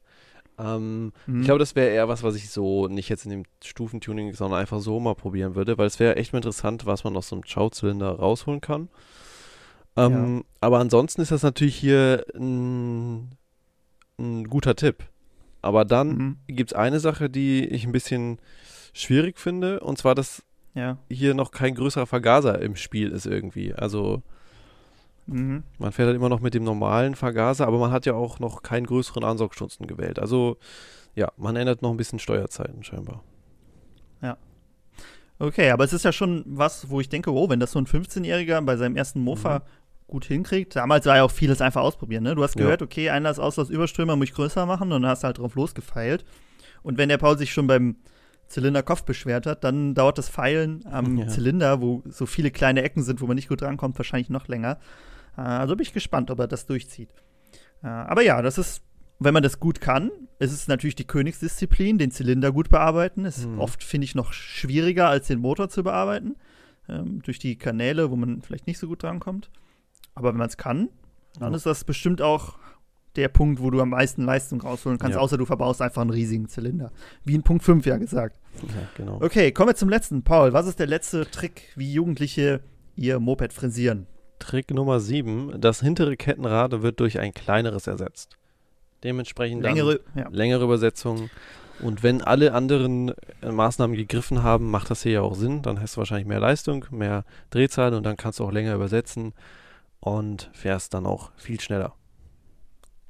D: Ähm,
E: Mhm.
D: Ich glaube, das wäre eher was, was ich so nicht jetzt in dem Stufentuning, sondern einfach so mal probieren würde, weil es wäre echt mal interessant, was man aus so einem Chow-Zylinder rausholen kann. Ähm, Aber ansonsten ist das natürlich hier ein, ein guter Tipp. Aber dann
E: Mhm.
D: gibt es eine Sache, die ich ein bisschen schwierig finde, und zwar, dass
E: Ja.
D: hier noch kein größerer Vergaser im Spiel ist irgendwie. Also
E: Mhm.
D: man fährt halt immer noch mit dem normalen Vergaser, aber man hat ja auch noch keinen größeren Ansaugstutzen gewählt. Also ja, man ändert noch ein bisschen Steuerzeiten scheinbar.
E: Okay, aber es ist ja schon was, wo ich denke, oh, wenn das so ein 15-Jähriger bei seinem ersten Mofa
D: Mhm.
E: Gut hinkriegt. Damals war ja auch vieles einfach ausprobieren, ne? Du hast
D: Ja.
E: gehört, okay, Einlass, Auslass, Überströmer muss ich größer machen und dann hast du halt drauf losgefeilt. Und wenn der Paul sich schon beim Zylinderkopf beschwert hat, dann dauert das Feilen am
D: Ja.
E: Zylinder, wo so viele kleine Ecken sind, wo man nicht gut drankommt, wahrscheinlich noch länger. Äh, Also bin ich gespannt, ob er das durchzieht. Äh, Aber ja, das ist, wenn man das gut kann, ist es natürlich die Königsdisziplin, den Zylinder gut bearbeiten. Ist
D: Mhm.
E: oft, finde ich, noch schwieriger, als den Motor zu bearbeiten. Ähm, durch die Kanäle, wo man vielleicht nicht so gut drankommt. Aber wenn man es kann, Dann
D: Ja.
E: ist das bestimmt auch der Punkt, wo du am meisten Leistung rausholen kannst,
D: Ja.
E: außer du verbaust einfach einen riesigen Zylinder. Wie in Punkt 5 ja gesagt.
D: Ja, genau.
E: Okay, kommen wir zum letzten. Paul, was ist der letzte Trick, wie Jugendliche ihr Moped frisieren?
D: Trick Nummer 7. Das hintere Kettenrad wird durch ein kleineres ersetzt. Dementsprechend
E: Längere, ja.
D: längere Übersetzungen. Und wenn alle anderen äh, Maßnahmen gegriffen haben, macht das hier ja auch Sinn. Dann hast du wahrscheinlich mehr Leistung, mehr Drehzahl und dann kannst du auch länger übersetzen und fährst dann auch viel schneller.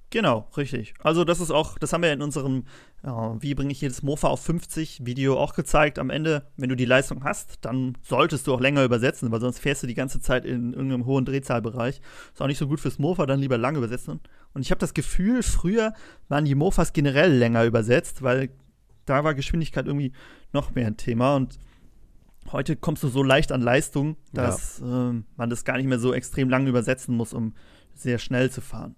E: Genau, richtig. Also das ist auch, das haben wir in unserem äh, Wie bringe ich jedes Mofa auf 50 Video auch gezeigt. Am Ende, wenn du die Leistung hast, dann solltest du auch länger übersetzen, weil sonst fährst du die ganze Zeit in irgendeinem hohen Drehzahlbereich. Ist auch nicht so gut fürs Mofa, dann lieber lang übersetzen. Und ich habe das Gefühl, früher waren die Mofas generell länger übersetzt, weil da war Geschwindigkeit irgendwie noch mehr ein Thema und heute kommst du so leicht an Leistung, dass ähm, man das gar nicht mehr so extrem lang übersetzen muss, um sehr schnell zu fahren.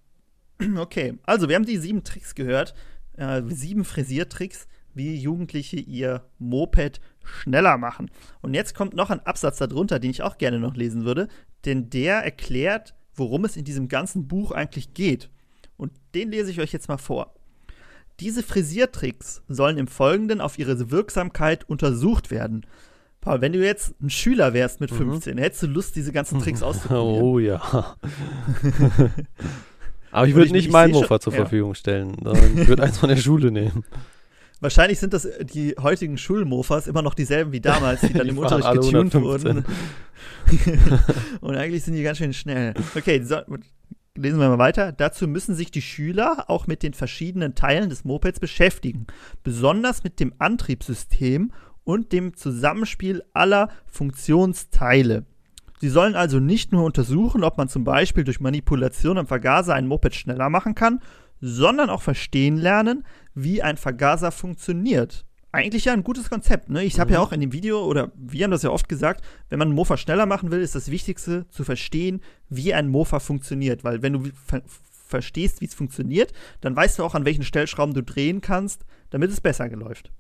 E: Okay, also wir haben die sieben Tricks gehört, äh, sieben Frisiertricks, wie Jugendliche ihr Moped schneller machen. Und jetzt kommt noch ein Absatz darunter, den ich auch gerne noch lesen würde, denn der erklärt, worum es in diesem ganzen Buch eigentlich geht. Und den lese ich euch jetzt mal vor. Diese Frisiertricks sollen im Folgenden auf ihre Wirksamkeit untersucht werden. Paul, wenn du jetzt ein Schüler wärst mit
D: Mhm.
E: 15, hättest du Lust, diese ganzen Tricks auszuprobieren?
D: Oh ja. Aber ich würde
E: ich-
D: nicht
E: ich
D: mein Mofa zur
E: ja.
D: Verfügung stellen, sondern ich würde eins von der Schule nehmen.
E: Wahrscheinlich sind das äh, die heutigen Schulmofas immer noch dieselben wie damals, die dann
D: Die
E: im Unterricht getunt
D: 115.
E: wurden. Und eigentlich sind die ganz schön schnell. Okay, so, lesen wir mal weiter. Dazu müssen sich die Schüler auch mit den verschiedenen Teilen des Mopeds beschäftigen, besonders mit dem Antriebssystem und dem Zusammenspiel aller Funktionsteile. Sie sollen also nicht nur untersuchen, ob man zum Beispiel durch Manipulation am Vergaser ein Moped schneller machen kann, sondern auch verstehen lernen, wie ein Vergaser funktioniert. Eigentlich ja ein gutes Konzept. Ne? Ich habe ja
D: Mhm.
E: auch in dem Video, oder wir haben das ja oft gesagt, wenn man einen Mofa schneller machen will, ist das Wichtigste zu verstehen, wie ein Mofa funktioniert. Weil wenn du ver verstehst, wie es funktioniert, dann weißt du auch, an welchen Stellschrauben du drehen kannst, damit es besser läuft.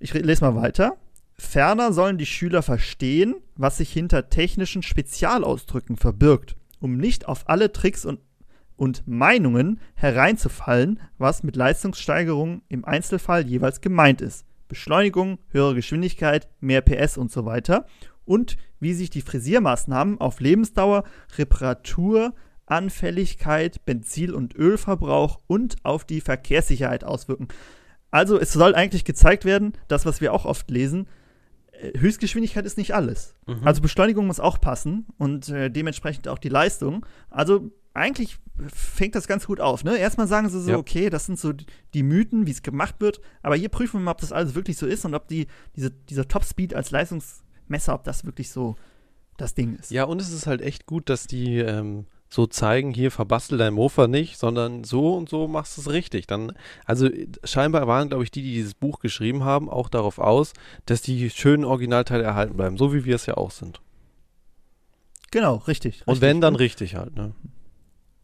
E: Ich lese mal weiter. Ferner sollen die Schüler verstehen, was sich hinter technischen Spezialausdrücken verbirgt, um nicht auf alle Tricks und, und Meinungen hereinzufallen, was mit Leistungssteigerung im Einzelfall jeweils gemeint ist. Beschleunigung, höhere Geschwindigkeit, mehr PS und so weiter. Und wie sich die Frisiermaßnahmen auf Lebensdauer, Reparatur, Anfälligkeit, Benzin- und Ölverbrauch und auf die Verkehrssicherheit auswirken. Also es soll eigentlich gezeigt werden, das, was wir auch oft lesen, äh, Höchstgeschwindigkeit ist nicht alles.
D: Mhm.
E: Also Beschleunigung muss auch passen und äh, dementsprechend auch die Leistung. Also eigentlich fängt das ganz gut auf. Ne? Erstmal sagen sie so,
D: Ja.
E: okay, das sind so die- die Mythen, wie es gemacht wird, aber hier prüfen wir mal, ob das alles wirklich so ist und ob die, diese, dieser Topspeed als Leistungsmesser, ob das wirklich so das Ding ist.
D: Ja, und es ist halt echt gut, dass die ähm, so zeigen, hier verbastel dein Mofa nicht, sondern so und so machst du es richtig. Dann, also äh, scheinbar waren, glaube ich, die, die dieses Buch geschrieben haben, auch darauf aus, dass die schönen Originalteile erhalten bleiben, so wie wir es ja auch sind.
E: Genau, richtig.
D: Und
E: richtig.
D: wenn, dann richtig halt, ne?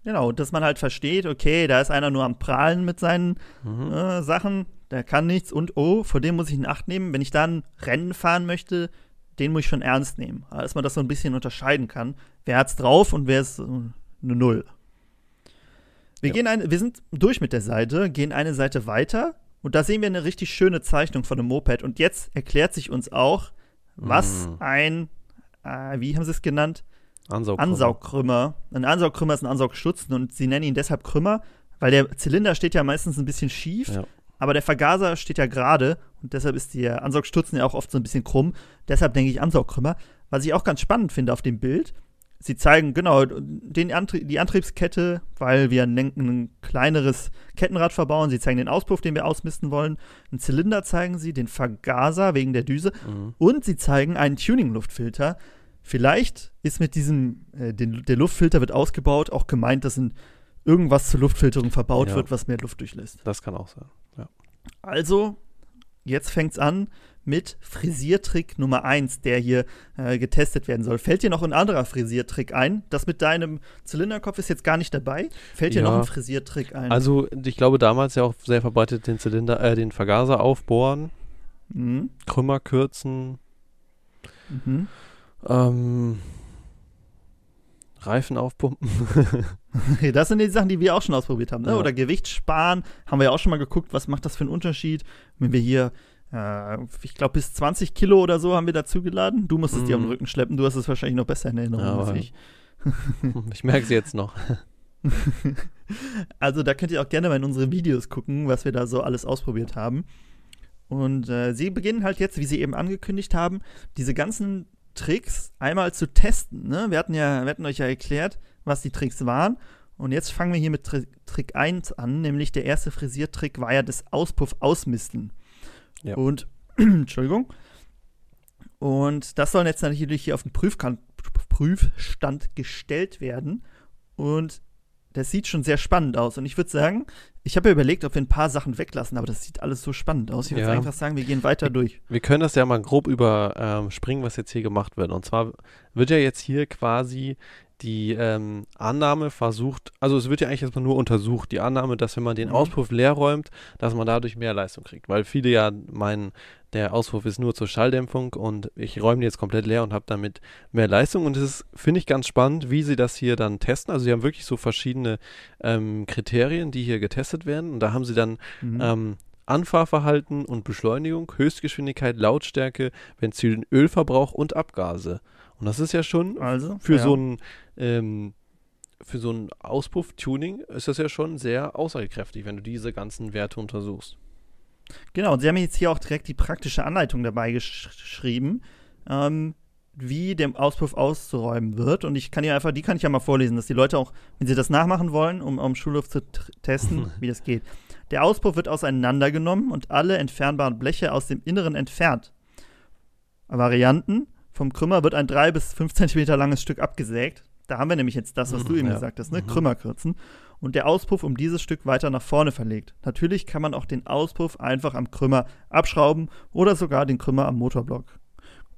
E: Genau, dass man halt versteht, okay, da ist einer nur am Prahlen mit seinen
D: Mhm.
E: äh, Sachen, der kann nichts und oh, vor dem muss ich in Acht nehmen. Wenn ich dann Rennen fahren möchte, den muss ich schon ernst nehmen. Dass man das so ein bisschen unterscheiden kann. Wer hat's drauf und wer ist äh, eine Null. Wir,
D: Ja.
E: gehen eine, wir sind durch mit der Seite, gehen eine Seite weiter und da sehen wir eine richtig schöne Zeichnung von einem Moped. Und jetzt erklärt sich uns auch, was
D: Mhm.
E: ein, äh, wie haben sie es genannt?
D: Ansaugkrümmer.
E: Ansaugkrümmer. Ein Ansaugkrümmer ist ein Ansaugstutzen und sie nennen ihn deshalb Krümmer, weil der Zylinder steht ja meistens ein bisschen schief,
D: Ja.
E: aber der Vergaser steht ja gerade und deshalb ist der Ansaugstutzen ja auch oft so ein bisschen krumm. Deshalb denke ich Ansaugkrümmer. Was ich auch ganz spannend finde auf dem Bild, sie zeigen genau den Antrie die Antriebskette, weil wir ein, ein kleineres Kettenrad verbauen. Sie zeigen den Auspuff, den wir ausmisten wollen. Einen Zylinder zeigen sie, den Vergaser wegen der Düse
D: Mhm.
E: und sie zeigen einen Tuning-Luftfilter. Vielleicht ist mit diesem, äh, den, der Luftfilter wird ausgebaut, auch gemeint, dass in irgendwas zur Luftfilterung verbaut
D: Ja.
E: wird, was mehr Luft durchlässt.
D: Das kann auch sein. Ja.
E: Also, jetzt fängt's an mit Frisiertrick Nummer 1, der hier äh, getestet werden soll. Fällt dir noch ein anderer Frisiertrick ein? Das mit deinem Zylinderkopf ist jetzt gar nicht dabei. Fällt dir
D: Ja.
E: noch ein Frisiertrick ein?
D: Also, ich glaube, damals ja auch sehr verbreitet den Zylinder, äh, den Vergaser aufbohren,
E: mhm.
D: Krümmer kürzen,
E: Mhm.
D: ähm, Reifen aufpumpen.
E: das sind die Sachen, die wir auch schon ausprobiert haben. Ne?
D: Ja.
E: Oder Gewicht sparen, haben wir ja auch schon mal geguckt, was macht das für einen Unterschied, wenn wir hier, äh, ich glaube, bis 20 Kilo oder so haben wir dazu geladen. Du musstest die auf den
D: Mhm.
E: Rücken schleppen, du hast es wahrscheinlich noch besser in Erinnerung
D: Ja,
E: als ich.
D: ich merke es jetzt noch.
E: Also da könnt ihr auch gerne mal in unsere Videos gucken, was wir da so alles ausprobiert haben. Und äh, sie beginnen halt jetzt, wie sie eben angekündigt haben, diese ganzen Tricks einmal zu testen. Ne? Wir, hatten ja, wir hatten euch ja erklärt, was die Tricks waren. Und jetzt fangen wir hier mit Tri Trick 1 an, nämlich der erste Frisiertrick war ja das Auspuff ausmisten.
D: Ja.
E: Und, Entschuldigung. Und das soll jetzt natürlich hier auf den Prüfkan Prüfstand gestellt werden. Und das sieht schon sehr spannend aus. Und ich würde sagen, ich habe ja überlegt, ob wir ein paar Sachen weglassen, aber das sieht alles so spannend aus. Ich würde
D: Ja.
E: einfach sagen, wir gehen weiter durch.
D: Wir können das ja mal grob überspringen, was jetzt hier gemacht wird. Und zwar wird ja jetzt hier quasi die ähm, Annahme versucht, also es wird ja eigentlich erstmal nur untersucht, die Annahme, dass wenn man den
E: Mhm.
D: Auspuff leer räumt, dass man dadurch mehr Leistung kriegt. Weil viele ja meinen, der Auspuff ist nur zur Schalldämpfung und ich räume den jetzt komplett leer und habe damit mehr Leistung. Und es ist, finde ich, ganz spannend, wie sie das hier dann testen. Also sie haben wirklich so verschiedene ähm, Kriterien, die hier getestet werden. Und da haben sie dann
E: Mhm.
D: ähm, Anfahrverhalten und Beschleunigung, Höchstgeschwindigkeit, Lautstärke, Benzin, Ölverbrauch und Abgase. Und das ist ja schon
E: also,
D: für
E: ja.
D: so ein ähm, für so ein Auspuff-Tuning ist das ja schon sehr aussagekräftig, wenn du diese ganzen Werte untersuchst.
E: Genau, und sie haben jetzt hier auch direkt die praktische Anleitung dabei gesch geschrieben, ähm, wie dem Auspuff auszuräumen wird. Und ich kann hier einfach, die kann ich ja mal vorlesen, dass die Leute auch, wenn sie das nachmachen wollen, um, um Schulluft zu testen, wie das geht. Der Auspuff wird auseinandergenommen und alle entfernbaren Bleche aus dem Inneren entfernt. Varianten. Vom Krümmer wird ein 3 bis 5 Zentimeter langes Stück abgesägt. Da haben wir nämlich jetzt das, was du
D: Mhm,
E: eben
D: ja.
E: gesagt hast, ne?
D: Mhm.
E: Krümmerkürzen. Und der Auspuff um dieses Stück weiter nach vorne verlegt. Natürlich kann man auch den Auspuff einfach am Krümmer abschrauben oder sogar den Krümmer am Motorblock.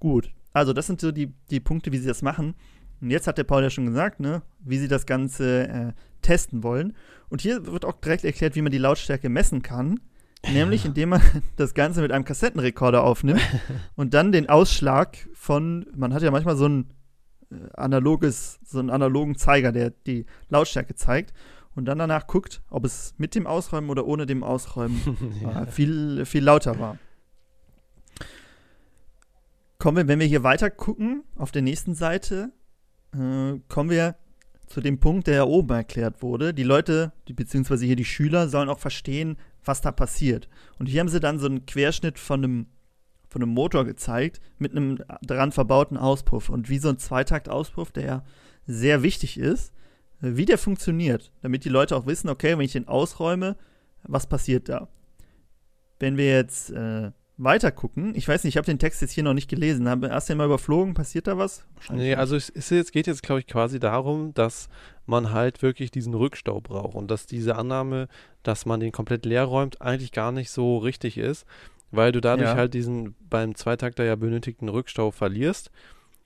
E: Gut, also das sind so die, die Punkte, wie sie das machen. Und jetzt hat der Paul ja schon gesagt, ne, wie sie das Ganze äh, testen wollen. Und hier wird auch direkt erklärt, wie man die Lautstärke messen kann. Nämlich indem man das Ganze mit einem Kassettenrekorder aufnimmt und dann den Ausschlag von, man hat ja manchmal so ein äh, analoges, so einen analogen Zeiger, der die Lautstärke zeigt und dann danach guckt, ob es mit dem Ausräumen oder ohne dem Ausräumen äh, viel, viel lauter war. Kommen wir, wenn wir hier weiter gucken, auf der nächsten Seite, äh, kommen wir zu dem Punkt, der ja oben erklärt wurde. Die Leute, die, beziehungsweise hier die Schüler, sollen auch verstehen, was da passiert. Und hier haben sie dann so einen Querschnitt von einem, von einem Motor gezeigt, mit einem daran verbauten Auspuff. Und wie so ein Zweitakt-Auspuff, der ja sehr wichtig ist, wie der funktioniert, damit die Leute auch wissen, okay, wenn ich den ausräume, was passiert da? Wenn wir jetzt äh, weiter gucken, ich weiß nicht, ich habe den Text jetzt hier noch nicht gelesen. Hab- Hast du den mal überflogen? Passiert da was?
D: Nee, also es ist jetzt, geht jetzt, glaube ich, quasi darum, dass man halt wirklich diesen Rückstau braucht und dass diese Annahme, dass man den komplett leer räumt, eigentlich gar nicht so richtig ist, weil du dadurch
E: Ja.
D: halt diesen beim Zweitakter ja benötigten Rückstau verlierst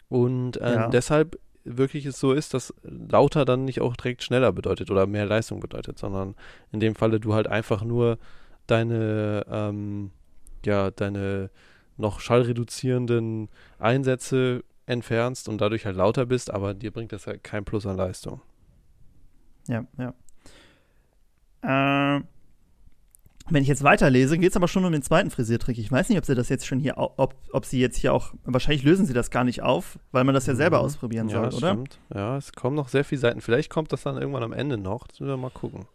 D: und ähm,
E: Ja.
D: deshalb wirklich es so ist, dass lauter dann nicht auch direkt schneller bedeutet oder mehr Leistung bedeutet, sondern in dem Falle du halt einfach nur deine, ähm, ja, deine noch schallreduzierenden Einsätze entfernst und dadurch halt lauter bist, aber dir bringt das halt kein Plus an Leistung.
E: Ja, ja. Äh, wenn ich jetzt weiterlese, geht es aber schon um den zweiten Frisiertrick. Ich weiß nicht, ob sie das jetzt schon hier, ob, ob sie jetzt hier auch, wahrscheinlich lösen sie das gar nicht auf, weil man das ja selber
D: Mhm.
E: ausprobieren
D: ja,
E: soll,
D: das
E: oder?
D: stimmt. Ja, es kommen noch sehr viele Seiten. Vielleicht kommt das dann irgendwann am Ende noch. Das müssen wir mal gucken.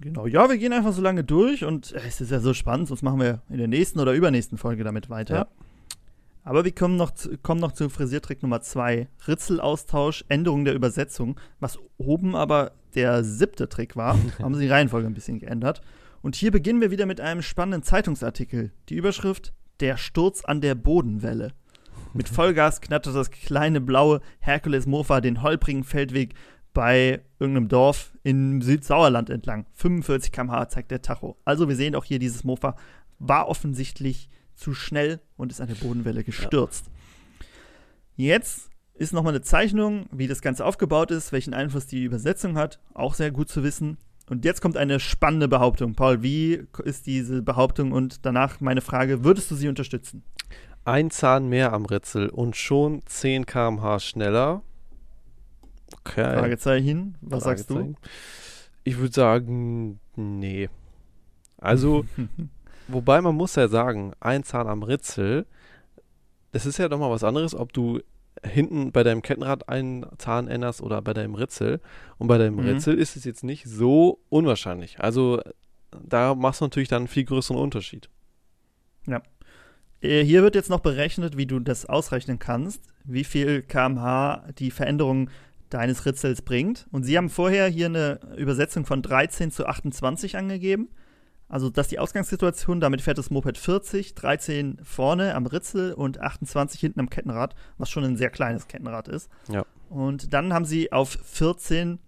E: Genau, ja, wir gehen einfach so lange durch und äh, es ist ja so spannend, sonst machen wir in der nächsten oder übernächsten Folge damit weiter.
D: Ja.
E: Aber wir kommen noch, kommen noch zu Frisiertrick Nummer zwei. Ritzelaustausch, Änderung der Übersetzung. Was oben aber der siebte Trick war, haben sie die Reihenfolge ein bisschen geändert. Und hier beginnen wir wieder mit einem spannenden Zeitungsartikel. Die Überschrift Der Sturz an der Bodenwelle. Mit Vollgas knattert das kleine blaue Hercules Mofa den holprigen Feldweg bei irgendeinem Dorf in Südsauerland entlang. 45 km/h zeigt der Tacho. Also wir sehen auch hier, dieses Mofa war offensichtlich zu schnell und ist an der Bodenwelle gestürzt. Jetzt ist nochmal eine Zeichnung, wie das Ganze aufgebaut ist, welchen Einfluss die Übersetzung hat. Auch sehr gut zu wissen. Und jetzt kommt eine spannende Behauptung. Paul, wie ist diese Behauptung? Und danach meine Frage, würdest du sie unterstützen?
D: Ein Zahn mehr am Ritzel und schon 10 km/h schneller. Okay.
E: Fragezeichen. Was sagst du?
D: Ich würde sagen, nee. Also, wobei man muss ja sagen, ein Zahn am Ritzel, das ist ja doch mal was anderes, ob du hinten bei deinem Kettenrad einen Zahn änderst oder bei deinem Ritzel. Und bei deinem
E: Mhm.
D: Ritzel ist es jetzt nicht so unwahrscheinlich. Also, da machst du natürlich dann einen viel größeren Unterschied.
E: Äh, Hier wird jetzt noch berechnet, wie du das ausrechnen kannst, wie viel kmh die Veränderung deines Ritzels bringt. Und sie haben vorher hier eine Übersetzung von 13 zu 28 angegeben. Also das ist die Ausgangssituation, damit fährt das Moped 40, 13 vorne am Ritzel und 28 hinten am Kettenrad, was schon ein sehr kleines Kettenrad ist.
D: Ja.
E: Und dann haben sie auf 14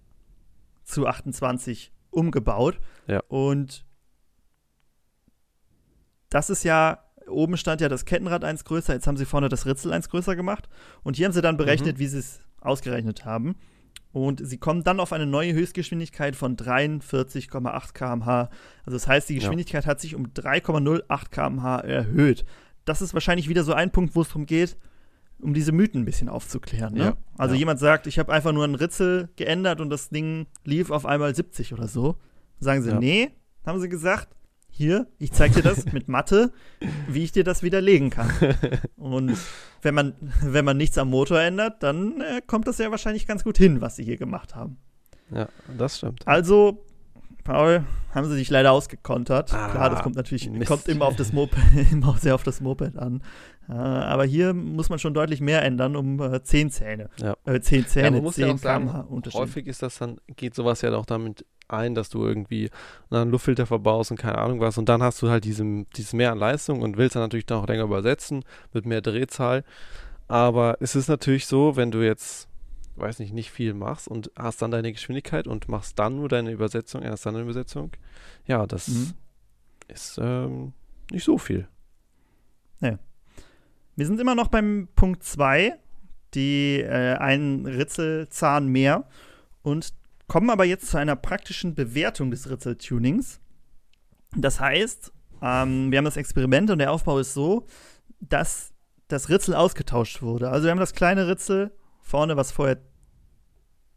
E: zu 28 umgebaut.
D: Ja.
E: Und das ist ja, oben stand ja das Kettenrad eins größer, jetzt haben sie vorne das Ritzel eins größer gemacht. Und hier haben sie dann berechnet, wie sie es ausgerechnet haben. Und sie kommen dann auf eine neue Höchstgeschwindigkeit von 43,8 km/h. Also das heißt, die
D: Ja.
E: Geschwindigkeit hat sich um 3,08 km/h erhöht. Das ist wahrscheinlich wieder so ein Punkt, wo es darum geht, um diese Mythen ein bisschen aufzuklären. Ne?
D: Ja,
E: Also
D: ja.
E: jemand sagt, ich habe einfach nur ein Ritzel geändert und das Ding lief auf einmal 70 oder so. Sagen sie,
D: Ja.
E: nee, haben sie gesagt, hier, ich zeig dir das mit Mathe, wie ich dir das widerlegen kann. Und wenn man, wenn man nichts am Motor ändert, dann äh, kommt das ja wahrscheinlich ganz gut hin, was sie hier gemacht haben.
D: Ja, das stimmt.
E: Also, Paul, haben sie sich leider ausgekontert.
D: Ah,
E: Klar, das kommt natürlich, kommt immer auf das Moped, immer sehr auf das Moped an. Äh, aber hier muss man schon deutlich mehr ändern, um äh, 10 Zähne.
D: Ja.
E: Äh, 10
D: Ja,
E: Zähne,
D: man muss
E: 10
D: ja auch sagen, häufig ist das dann, geht sowas ja auch damit ein, dass du irgendwie einen Luftfilter verbaust und keine Ahnung was und dann hast du halt diesen, dieses Mehr an Leistung und willst dann natürlich noch länger übersetzen mit mehr Drehzahl. Aber es ist natürlich so, wenn du jetzt, weiß nicht, nicht viel machst und hast dann deine Geschwindigkeit und machst dann nur deine Übersetzung, erst dann eine Übersetzung, ja, das
E: Mhm.
D: ist ähm, nicht so viel.
E: Wir sind immer noch beim Punkt 2, die äh, einen Ritzelzahn mehr und kommen aber jetzt zu einer praktischen Bewertung des Ritzeltunings. Das heißt, ähm, wir haben das Experiment und der Aufbau ist so, dass das Ritzel ausgetauscht wurde. Also wir haben das kleine Ritzel vorne, was vorher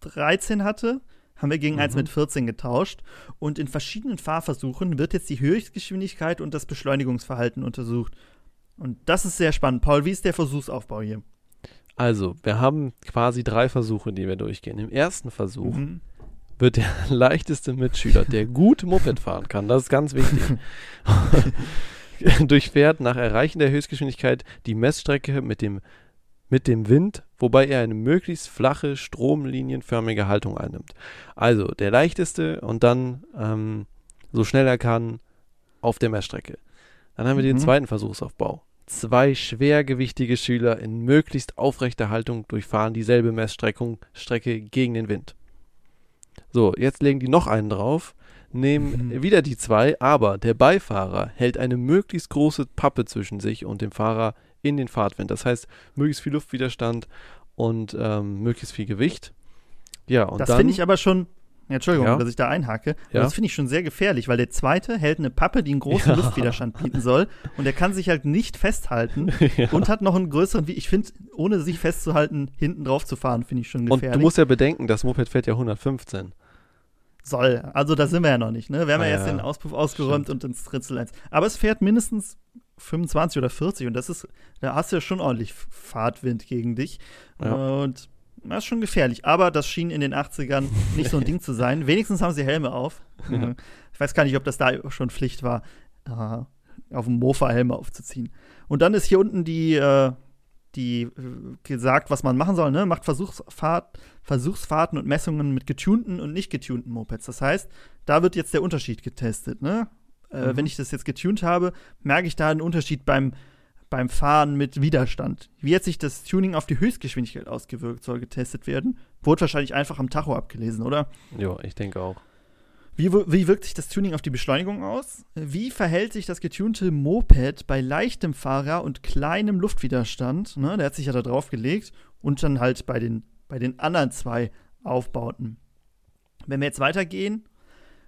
E: 13 hatte, haben wir gegen eins
D: Mhm.
E: mit 14 getauscht. Und in verschiedenen Fahrversuchen wird jetzt die Höchstgeschwindigkeit und das Beschleunigungsverhalten untersucht. Und das ist sehr spannend. Paul, wie ist der Versuchsaufbau hier?
D: Also, wir haben quasi drei Versuche, die wir durchgehen. Im ersten Versuch
E: Mhm.
D: wird der leichteste Mitschüler, der gut Moped fahren kann, das ist ganz wichtig, durchfährt nach Erreichen der Höchstgeschwindigkeit die Messstrecke mit dem, mit dem Wind, wobei er eine möglichst flache, stromlinienförmige Haltung einnimmt. Also der leichteste und dann ähm, so schnell er kann auf der Messstrecke. Dann haben wir den
E: Mhm.
D: zweiten Versuchsaufbau. Zwei schwergewichtige Schüler in möglichst aufrechter Haltung durchfahren dieselbe Messstrecke Strecke gegen den Wind. So, jetzt legen die noch einen drauf, nehmen
E: Mhm.
D: wieder die zwei, aber der Beifahrer hält eine möglichst große Pappe zwischen sich und dem Fahrer in den Fahrtwind. Das heißt, möglichst viel Luftwiderstand und ähm, möglichst viel Gewicht. Ja, und
E: das finde ich aber schon. Ja, Entschuldigung,
D: Ja.
E: dass ich da einhake. Aber
D: Ja.
E: Das finde ich schon sehr gefährlich, weil der zweite hält eine Pappe, die einen großen. Luftwiderstand bieten soll. Und der kann sich halt nicht festhalten und hat noch einen größeren, ich finde, ohne sich festzuhalten, hinten drauf zu fahren, finde ich schon
D: und
E: gefährlich.
D: du musst ja bedenken, das Moped fährt ja 115.
E: Soll. Also da sind wir ja noch nicht, ne? Wir haben
D: Ah,
E: ja erst
D: ja.
E: den Auspuff ausgeräumt und ins Ritzel 1. Aber es fährt mindestens 25 oder 40 und das ist, da hast du ja schon ordentlich Fahrtwind gegen dich.
D: Ja.
E: Und das ist schon gefährlich. Aber das schien in den 80ern nicht so ein Ding zu sein. Wenigstens haben sie Helme auf.
D: Ja.
E: Ich weiß gar nicht, ob das da schon Pflicht war, äh, auf dem Mofa Helme aufzuziehen. Und dann ist hier unten die, äh, die äh, gesagt, was man machen soll, ne? Macht Versuchsfahrt, Versuchsfahrten und Messungen mit getunten und nicht getunten Mopeds. Das heißt, da wird jetzt der Unterschied getestet, ne?
D: Mhm.
E: Wenn ich das jetzt getunt habe, merke ich da einen Unterschied beim, beim Fahren mit Widerstand. Wie hat sich das Tuning auf die Höchstgeschwindigkeit ausgewirkt, soll getestet werden. Wurde wahrscheinlich einfach am Tacho abgelesen, oder?
D: Ja, ich denke auch.
E: Wie, wie wirkt sich das Tuning auf die Beschleunigung aus? Wie verhält sich das getunte Moped bei leichtem Fahrer und kleinem Luftwiderstand? Ne, der hat sich ja da drauf gelegt. Und dann halt bei den, bei den anderen zwei Aufbauten. Wenn wir jetzt weitergehen,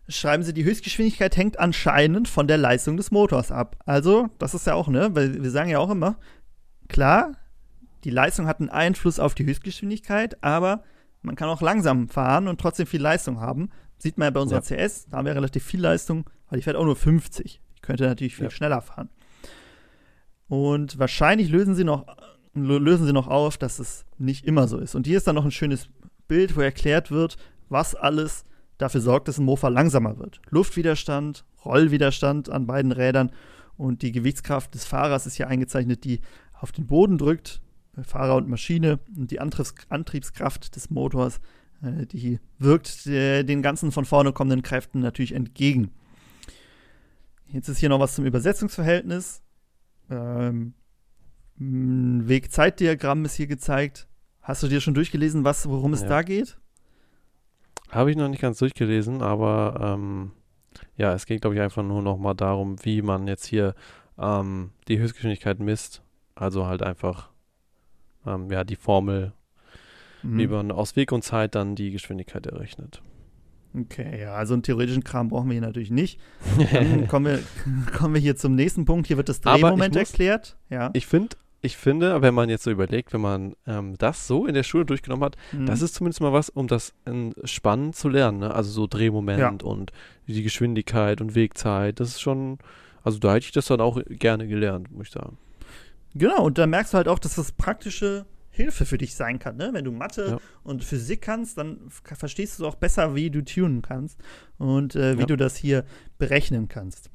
E: schreiben sie, die Höchstgeschwindigkeit hängt anscheinend von der Leistung des Motors ab. Also, das ist ja auch, ne, weil wir sagen ja auch immer, klar, die Leistung hat einen Einfluss auf die Höchstgeschwindigkeit, aber man kann auch langsam fahren und trotzdem viel Leistung haben. Sieht man ja bei unserer
D: Ja.
E: CS, da haben wir relativ viel Leistung, weil die fährt auch nur 50. Die könnte natürlich viel
D: Ja.
E: schneller fahren. Und wahrscheinlich lösen sie noch lö- lösen sie noch auf, dass es nicht immer so ist. Und hier ist dann noch ein schönes Bild, wo erklärt wird, was alles dafür sorgt, dass ein Mofa langsamer wird. Luftwiderstand, Rollwiderstand an beiden Rädern und die Gewichtskraft des Fahrers ist hier eingezeichnet, die auf den Boden drückt, äh, Fahrer und Maschine und die Antriebs Antriebskraft des Motors, äh, die wirkt äh, den ganzen von vorne kommenden Kräften natürlich entgegen. Jetzt ist hier noch was zum Übersetzungsverhältnis. Ähm, ein Weg-Zeit-Diagramm ist hier gezeigt. Hast du dir schon durchgelesen, was, worum es
D: Ja.
E: da geht?
D: Habe ich noch nicht ganz durchgelesen, aber ähm, ja, es geht, glaube ich, einfach nur noch mal darum, wie man jetzt hier ähm, die Höchstgeschwindigkeit misst. Also halt einfach ähm, ja, die Formel,
E: Mhm.
D: wie man aus Weg und Zeit dann die Geschwindigkeit errechnet.
E: Okay, ja, also einen theoretischen Kram brauchen wir hier natürlich nicht. Dann kommen wir, kommen wir hier zum nächsten Punkt. Hier wird das Drehmoment erklärt. Ja.
D: Ich finde, ich finde, wenn man jetzt so überlegt, wenn man ähm, das so in der Schule durchgenommen hat,
E: Mhm.
D: das ist zumindest mal was, um das ähm, spannend zu lernen. Ne? Also so Drehmoment und die Geschwindigkeit und Wegzeit. Das ist schon, also da hätte ich das dann auch gerne gelernt, muss ich sagen.
E: Genau, und da merkst du halt auch, dass das praktische Hilfe für dich sein kann. Ne? Wenn du Mathe
D: Ja.
E: und Physik kannst, dann verstehst du auch besser, wie du tunen kannst und äh, wie
D: Ja.
E: du das hier berechnen kannst.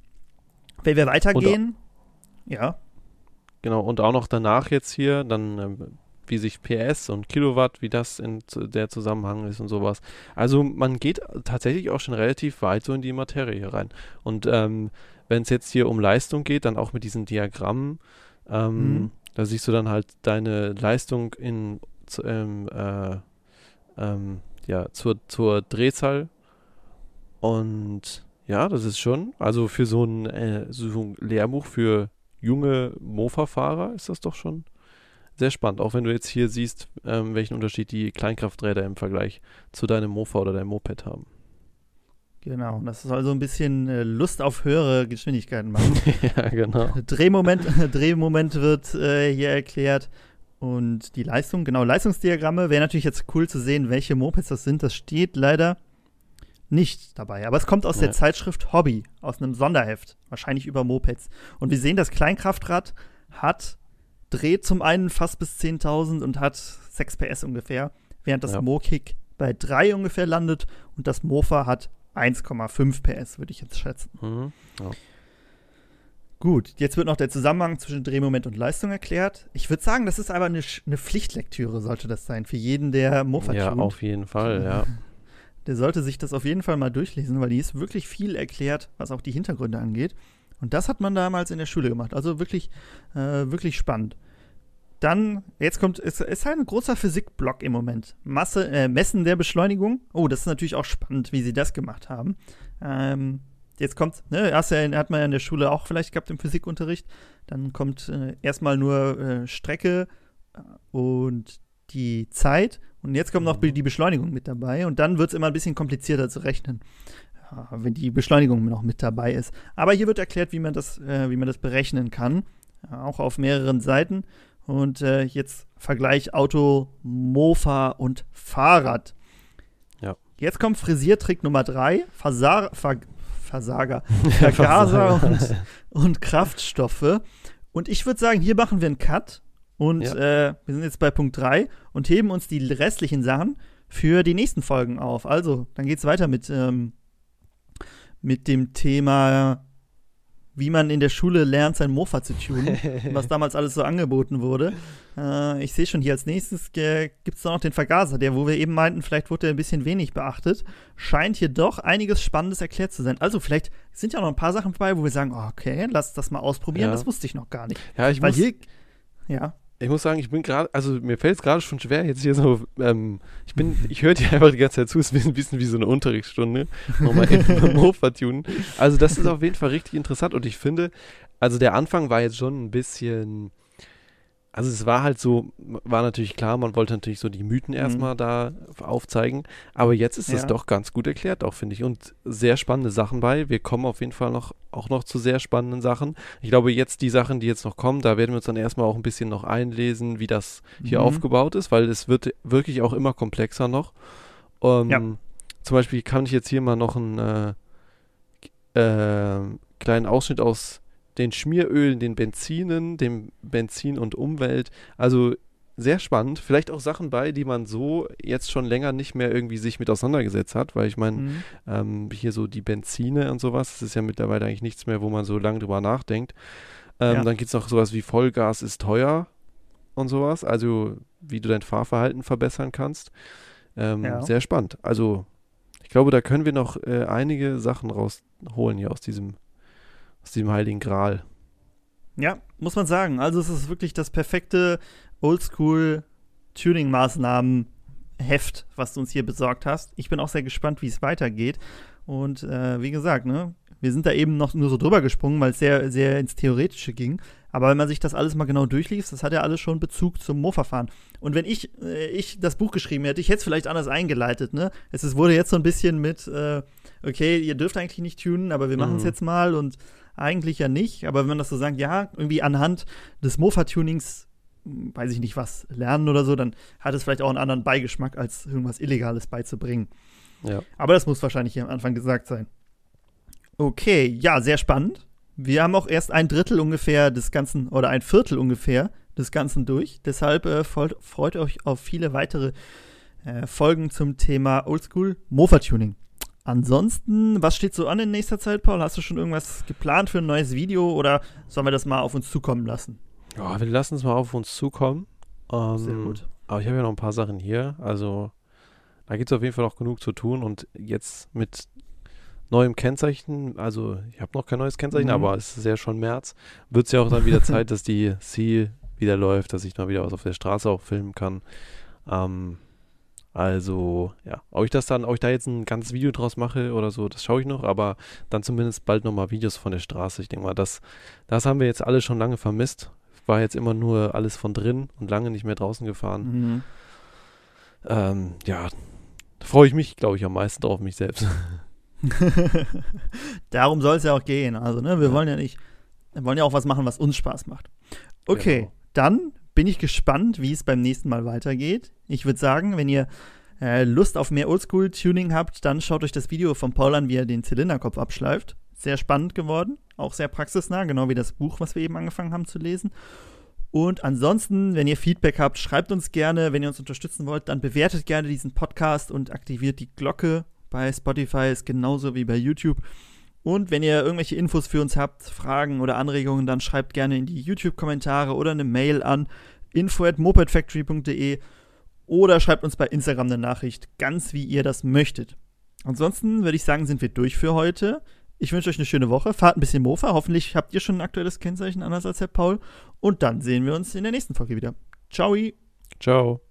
E: Wenn wir weitergehen, ja,
D: Genau, und auch noch danach jetzt hier, dann ähm, wie sich PS und Kilowatt, wie das in der Zusammenhang ist und sowas. Also man geht tatsächlich auch schon relativ weit so in die Materie hier rein. Und ähm, wenn es jetzt hier um Leistung geht, dann auch mit diesen Diagrammen, ähm,
E: Mhm.
D: da siehst du dann halt deine Leistung in zu- ähm, äh, ähm, ja, zur, zur Drehzahl. Und ja, das ist schon, also für so ein, äh, so ein Lehrbuch für junge Mofa-Fahrer ist das doch schon sehr spannend. Auch wenn du jetzt hier siehst, ähm, welchen Unterschied die Kleinkrafträder im Vergleich zu deinem Mofa oder deinem Moped haben.
E: genau. Und Das soll so ein bisschen äh, Lust auf höhere Geschwindigkeiten machen.
D: ja, genau.
E: Drehmoment, Drehmoment wird äh, hier erklärt. Und die Leistung, genau, Leistungsdiagramme. Wäre natürlich jetzt cool zu sehen, welche Mopeds das sind. Das steht leider nicht dabei. Aber es kommt aus der
D: Nee.
E: Zeitschrift Hobby, aus einem Sonderheft, wahrscheinlich über Mopeds. Und wir sehen, das Kleinkraftrad hat, dreht zum einen fast bis 10.000 und hat 6 PS ungefähr, während das
D: Ja.
E: Mo-Kick bei 3 ungefähr landet und das Mofa hat 1,5 PS, würde ich jetzt schätzen.
D: Mhm.
E: Gut, jetzt wird noch der Zusammenhang zwischen Drehmoment und Leistung erklärt. Ich würde sagen, das ist aber eine, eine Pflichtlektüre, sollte das sein, für jeden, der Mofa
D: Ja, auf jeden Fall, ja.
E: Der sollte sich das auf jeden Fall mal durchlesen, weil die ist wirklich viel erklärt, was auch die Hintergründe angeht. Und das hat man damals in der Schule gemacht. Also wirklich, äh, wirklich spannend. Dann, jetzt kommt, es ist halt ein großer Physikblock im Moment. Masse, äh, Messen der Beschleunigung. Oh, das ist natürlich auch spannend, wie sie das gemacht haben. Ähm, jetzt kommt, ne, hast ja, hat man ja in der Schule auch vielleicht gehabt im Physikunterricht. Dann kommt äh, erstmal nur äh, Strecke äh, und die Zeit. Und jetzt kommt noch
D: Mhm.
E: die Beschleunigung mit dabei. Und dann wird es immer ein bisschen komplizierter zu rechnen, ja, wenn die Beschleunigung noch mit dabei ist. Aber hier wird erklärt, wie man das, äh, wie man das berechnen kann. Ja, auch auf mehreren Seiten. Und äh, jetzt Vergleich Auto, Mofa und Fahrrad.
D: Ja.
E: Jetzt kommt Frisiertrick Nummer drei. Versar Ver Versager. Vergaser und, und Kraftstoffe. Und ich würde sagen, hier machen wir einen Cut. Und
D: Ja.
E: äh, wir sind jetzt bei Punkt 3 und heben uns die restlichen Sachen für die nächsten Folgen auf. Also, dann geht es weiter mit, ähm, mit dem Thema, wie man in der Schule lernt, sein Mofa zu tunen, was damals alles so angeboten wurde. Äh, ich sehe schon hier als nächstes gibt es noch den Vergaser, der, wo wir eben meinten, vielleicht wurde er ein bisschen wenig beachtet. Scheint hier doch einiges Spannendes erklärt zu sein. Also, vielleicht sind ja noch ein paar Sachen dabei, wo wir sagen, okay, lass das mal ausprobieren,
D: Ja.
E: das wusste ich noch gar nicht.
D: Ja, ich
E: Weil
D: muss,
E: hier, ja.
D: Ich muss sagen, ich bin gerade, also mir fällt es gerade schon schwer, jetzt hier so, ähm, ich bin, ich höre dir einfach die ganze Zeit zu, es ist ein bisschen wie so eine Unterrichtsstunde, nochmal im Mofa tunen. Also das ist auf jeden Fall richtig interessant und ich finde, also der Anfang war jetzt schon ein bisschen, also es war halt so, war natürlich klar, man wollte natürlich so die Mythen
E: Mhm.
D: erstmal da aufzeigen, aber jetzt ist es
E: Ja.
D: doch ganz gut erklärt, auch finde ich, und sehr spannende Sachen bei. Wir kommen auf jeden Fall noch auch noch zu sehr spannenden Sachen. Ich glaube, jetzt die Sachen, die jetzt noch kommen, da werden wir uns dann erstmal auch ein bisschen noch einlesen, wie das hier
E: Mhm.
D: aufgebaut ist, weil es wird wirklich auch immer komplexer noch. Ähm,
E: Ja.
D: Zum Beispiel kann ich jetzt hier mal noch einen äh, äh, kleinen Ausschnitt aus den Schmierölen, den Benzinen, dem Benzin und Umwelt. Also sehr spannend. Vielleicht auch Sachen bei, die man so jetzt schon länger nicht mehr irgendwie sich mit auseinandergesetzt hat, weil ich meine,
E: Mhm.
D: ähm, hier so die Benzine und sowas, das ist ja mittlerweile eigentlich nichts mehr, wo man so lange drüber nachdenkt. Ähm,
E: Ja.
D: Dann gibt es noch sowas wie Vollgas ist teuer und sowas, also wie du dein Fahrverhalten verbessern kannst. Ähm,
E: Ja.
D: Sehr spannend. Also ich glaube, da können wir noch äh, einige Sachen rausholen hier aus diesem, aus diesem heiligen Gral.
E: Ja, muss man sagen. Also es ist wirklich das perfekte Oldschool-Tuning-Maßnahmen-Heft, was du uns hier besorgt hast. Ich bin auch sehr gespannt, wie es weitergeht. Und äh, wie gesagt, ne, wir sind da eben noch nur so drüber gesprungen, weil es sehr, sehr ins Theoretische ging. Aber wenn man sich das alles mal genau durchliest, das hat ja alles schon Bezug zum Mo-Verfahren. Und wenn ich, äh, ich das Buch geschrieben hätte, ich hätte es vielleicht anders eingeleitet, ne? Es ist, wurde jetzt so ein bisschen mit, äh, okay, ihr dürft eigentlich nicht tunen, aber wir machen es
D: Mhm.
E: jetzt mal und eigentlich ja nicht. Aber wenn man das so sagt, ja, irgendwie anhand des Mofa-Tunings, weiß ich nicht was, lernen oder so, dann hat es vielleicht auch einen anderen Beigeschmack, als irgendwas Illegales beizubringen.
D: Ja.
E: Aber das muss wahrscheinlich hier am Anfang gesagt sein. Okay, ja, sehr spannend. Wir haben auch erst ein Drittel ungefähr des Ganzen oder ein Viertel ungefähr des Ganzen durch. Deshalb äh, freut, freut euch auf viele weitere äh, Folgen zum Thema Oldschool Mofa-Tuning. Ansonsten, was steht so an in nächster Zeit, Paul? Hast du schon irgendwas geplant für ein neues Video oder sollen wir das mal auf uns zukommen lassen?
D: Ja, wir lassen es mal auf uns zukommen. Ähm,
E: Sehr gut.
D: Aber ich habe ja noch ein paar Sachen hier. Also da gibt es auf jeden Fall noch genug zu tun. Und jetzt mit neuem Kennzeichen, also ich habe noch kein neues Kennzeichen,
E: Mhm.
D: aber es ist ja schon März, wird es ja auch dann wieder Zeit, dass die C wieder läuft, dass ich mal wieder was auf der Straße auch filmen kann. Ähm, also, ja, ob ich das dann, ob ich da jetzt ein ganzes Video draus mache oder so, das schaue ich noch, aber dann zumindest bald nochmal Videos von der Straße. Ich denke mal, das, das haben wir jetzt alle schon lange vermisst. War jetzt immer nur alles von drin und lange nicht mehr draußen gefahren.
E: Mhm.
D: Ähm, ja, da freue ich mich, glaube ich, am meisten drauf, mich selbst.
E: Darum soll es ja auch gehen. Also, ne, wir
D: Ja.
E: wollen ja nicht, wir wollen ja auch was machen, was uns Spaß macht. Okay,
D: Genau.
E: dann bin ich gespannt, wie es beim nächsten Mal weitergeht. Ich würde sagen, wenn ihr äh, Lust auf mehr Oldschool-Tuning habt, dann schaut euch das Video von Paul an, wie er den Zylinderkopf abschleift. Sehr spannend geworden, auch sehr praxisnah, genau wie das Buch, was wir eben angefangen haben zu lesen. Und ansonsten, wenn ihr Feedback habt, schreibt uns gerne. Wenn ihr uns unterstützen wollt, dann bewertet gerne diesen Podcast und aktiviert die Glocke. Bei Spotify ist genauso wie bei YouTube. Und wenn ihr irgendwelche Infos für uns habt, Fragen oder Anregungen, dann schreibt gerne in die YouTube-Kommentare oder eine Mail an info@mopedfactory.de oder schreibt uns bei Instagram eine Nachricht, ganz wie ihr das möchtet. Ansonsten würde ich sagen, sind wir durch für heute. Ich wünsche euch eine schöne Woche. Fahrt ein bisschen Mofa. Hoffentlich habt ihr schon ein aktuelles Kennzeichen, anders als Herr Paul. Und dann sehen wir uns in der nächsten Folge wieder. Ciao.
D: Ciao.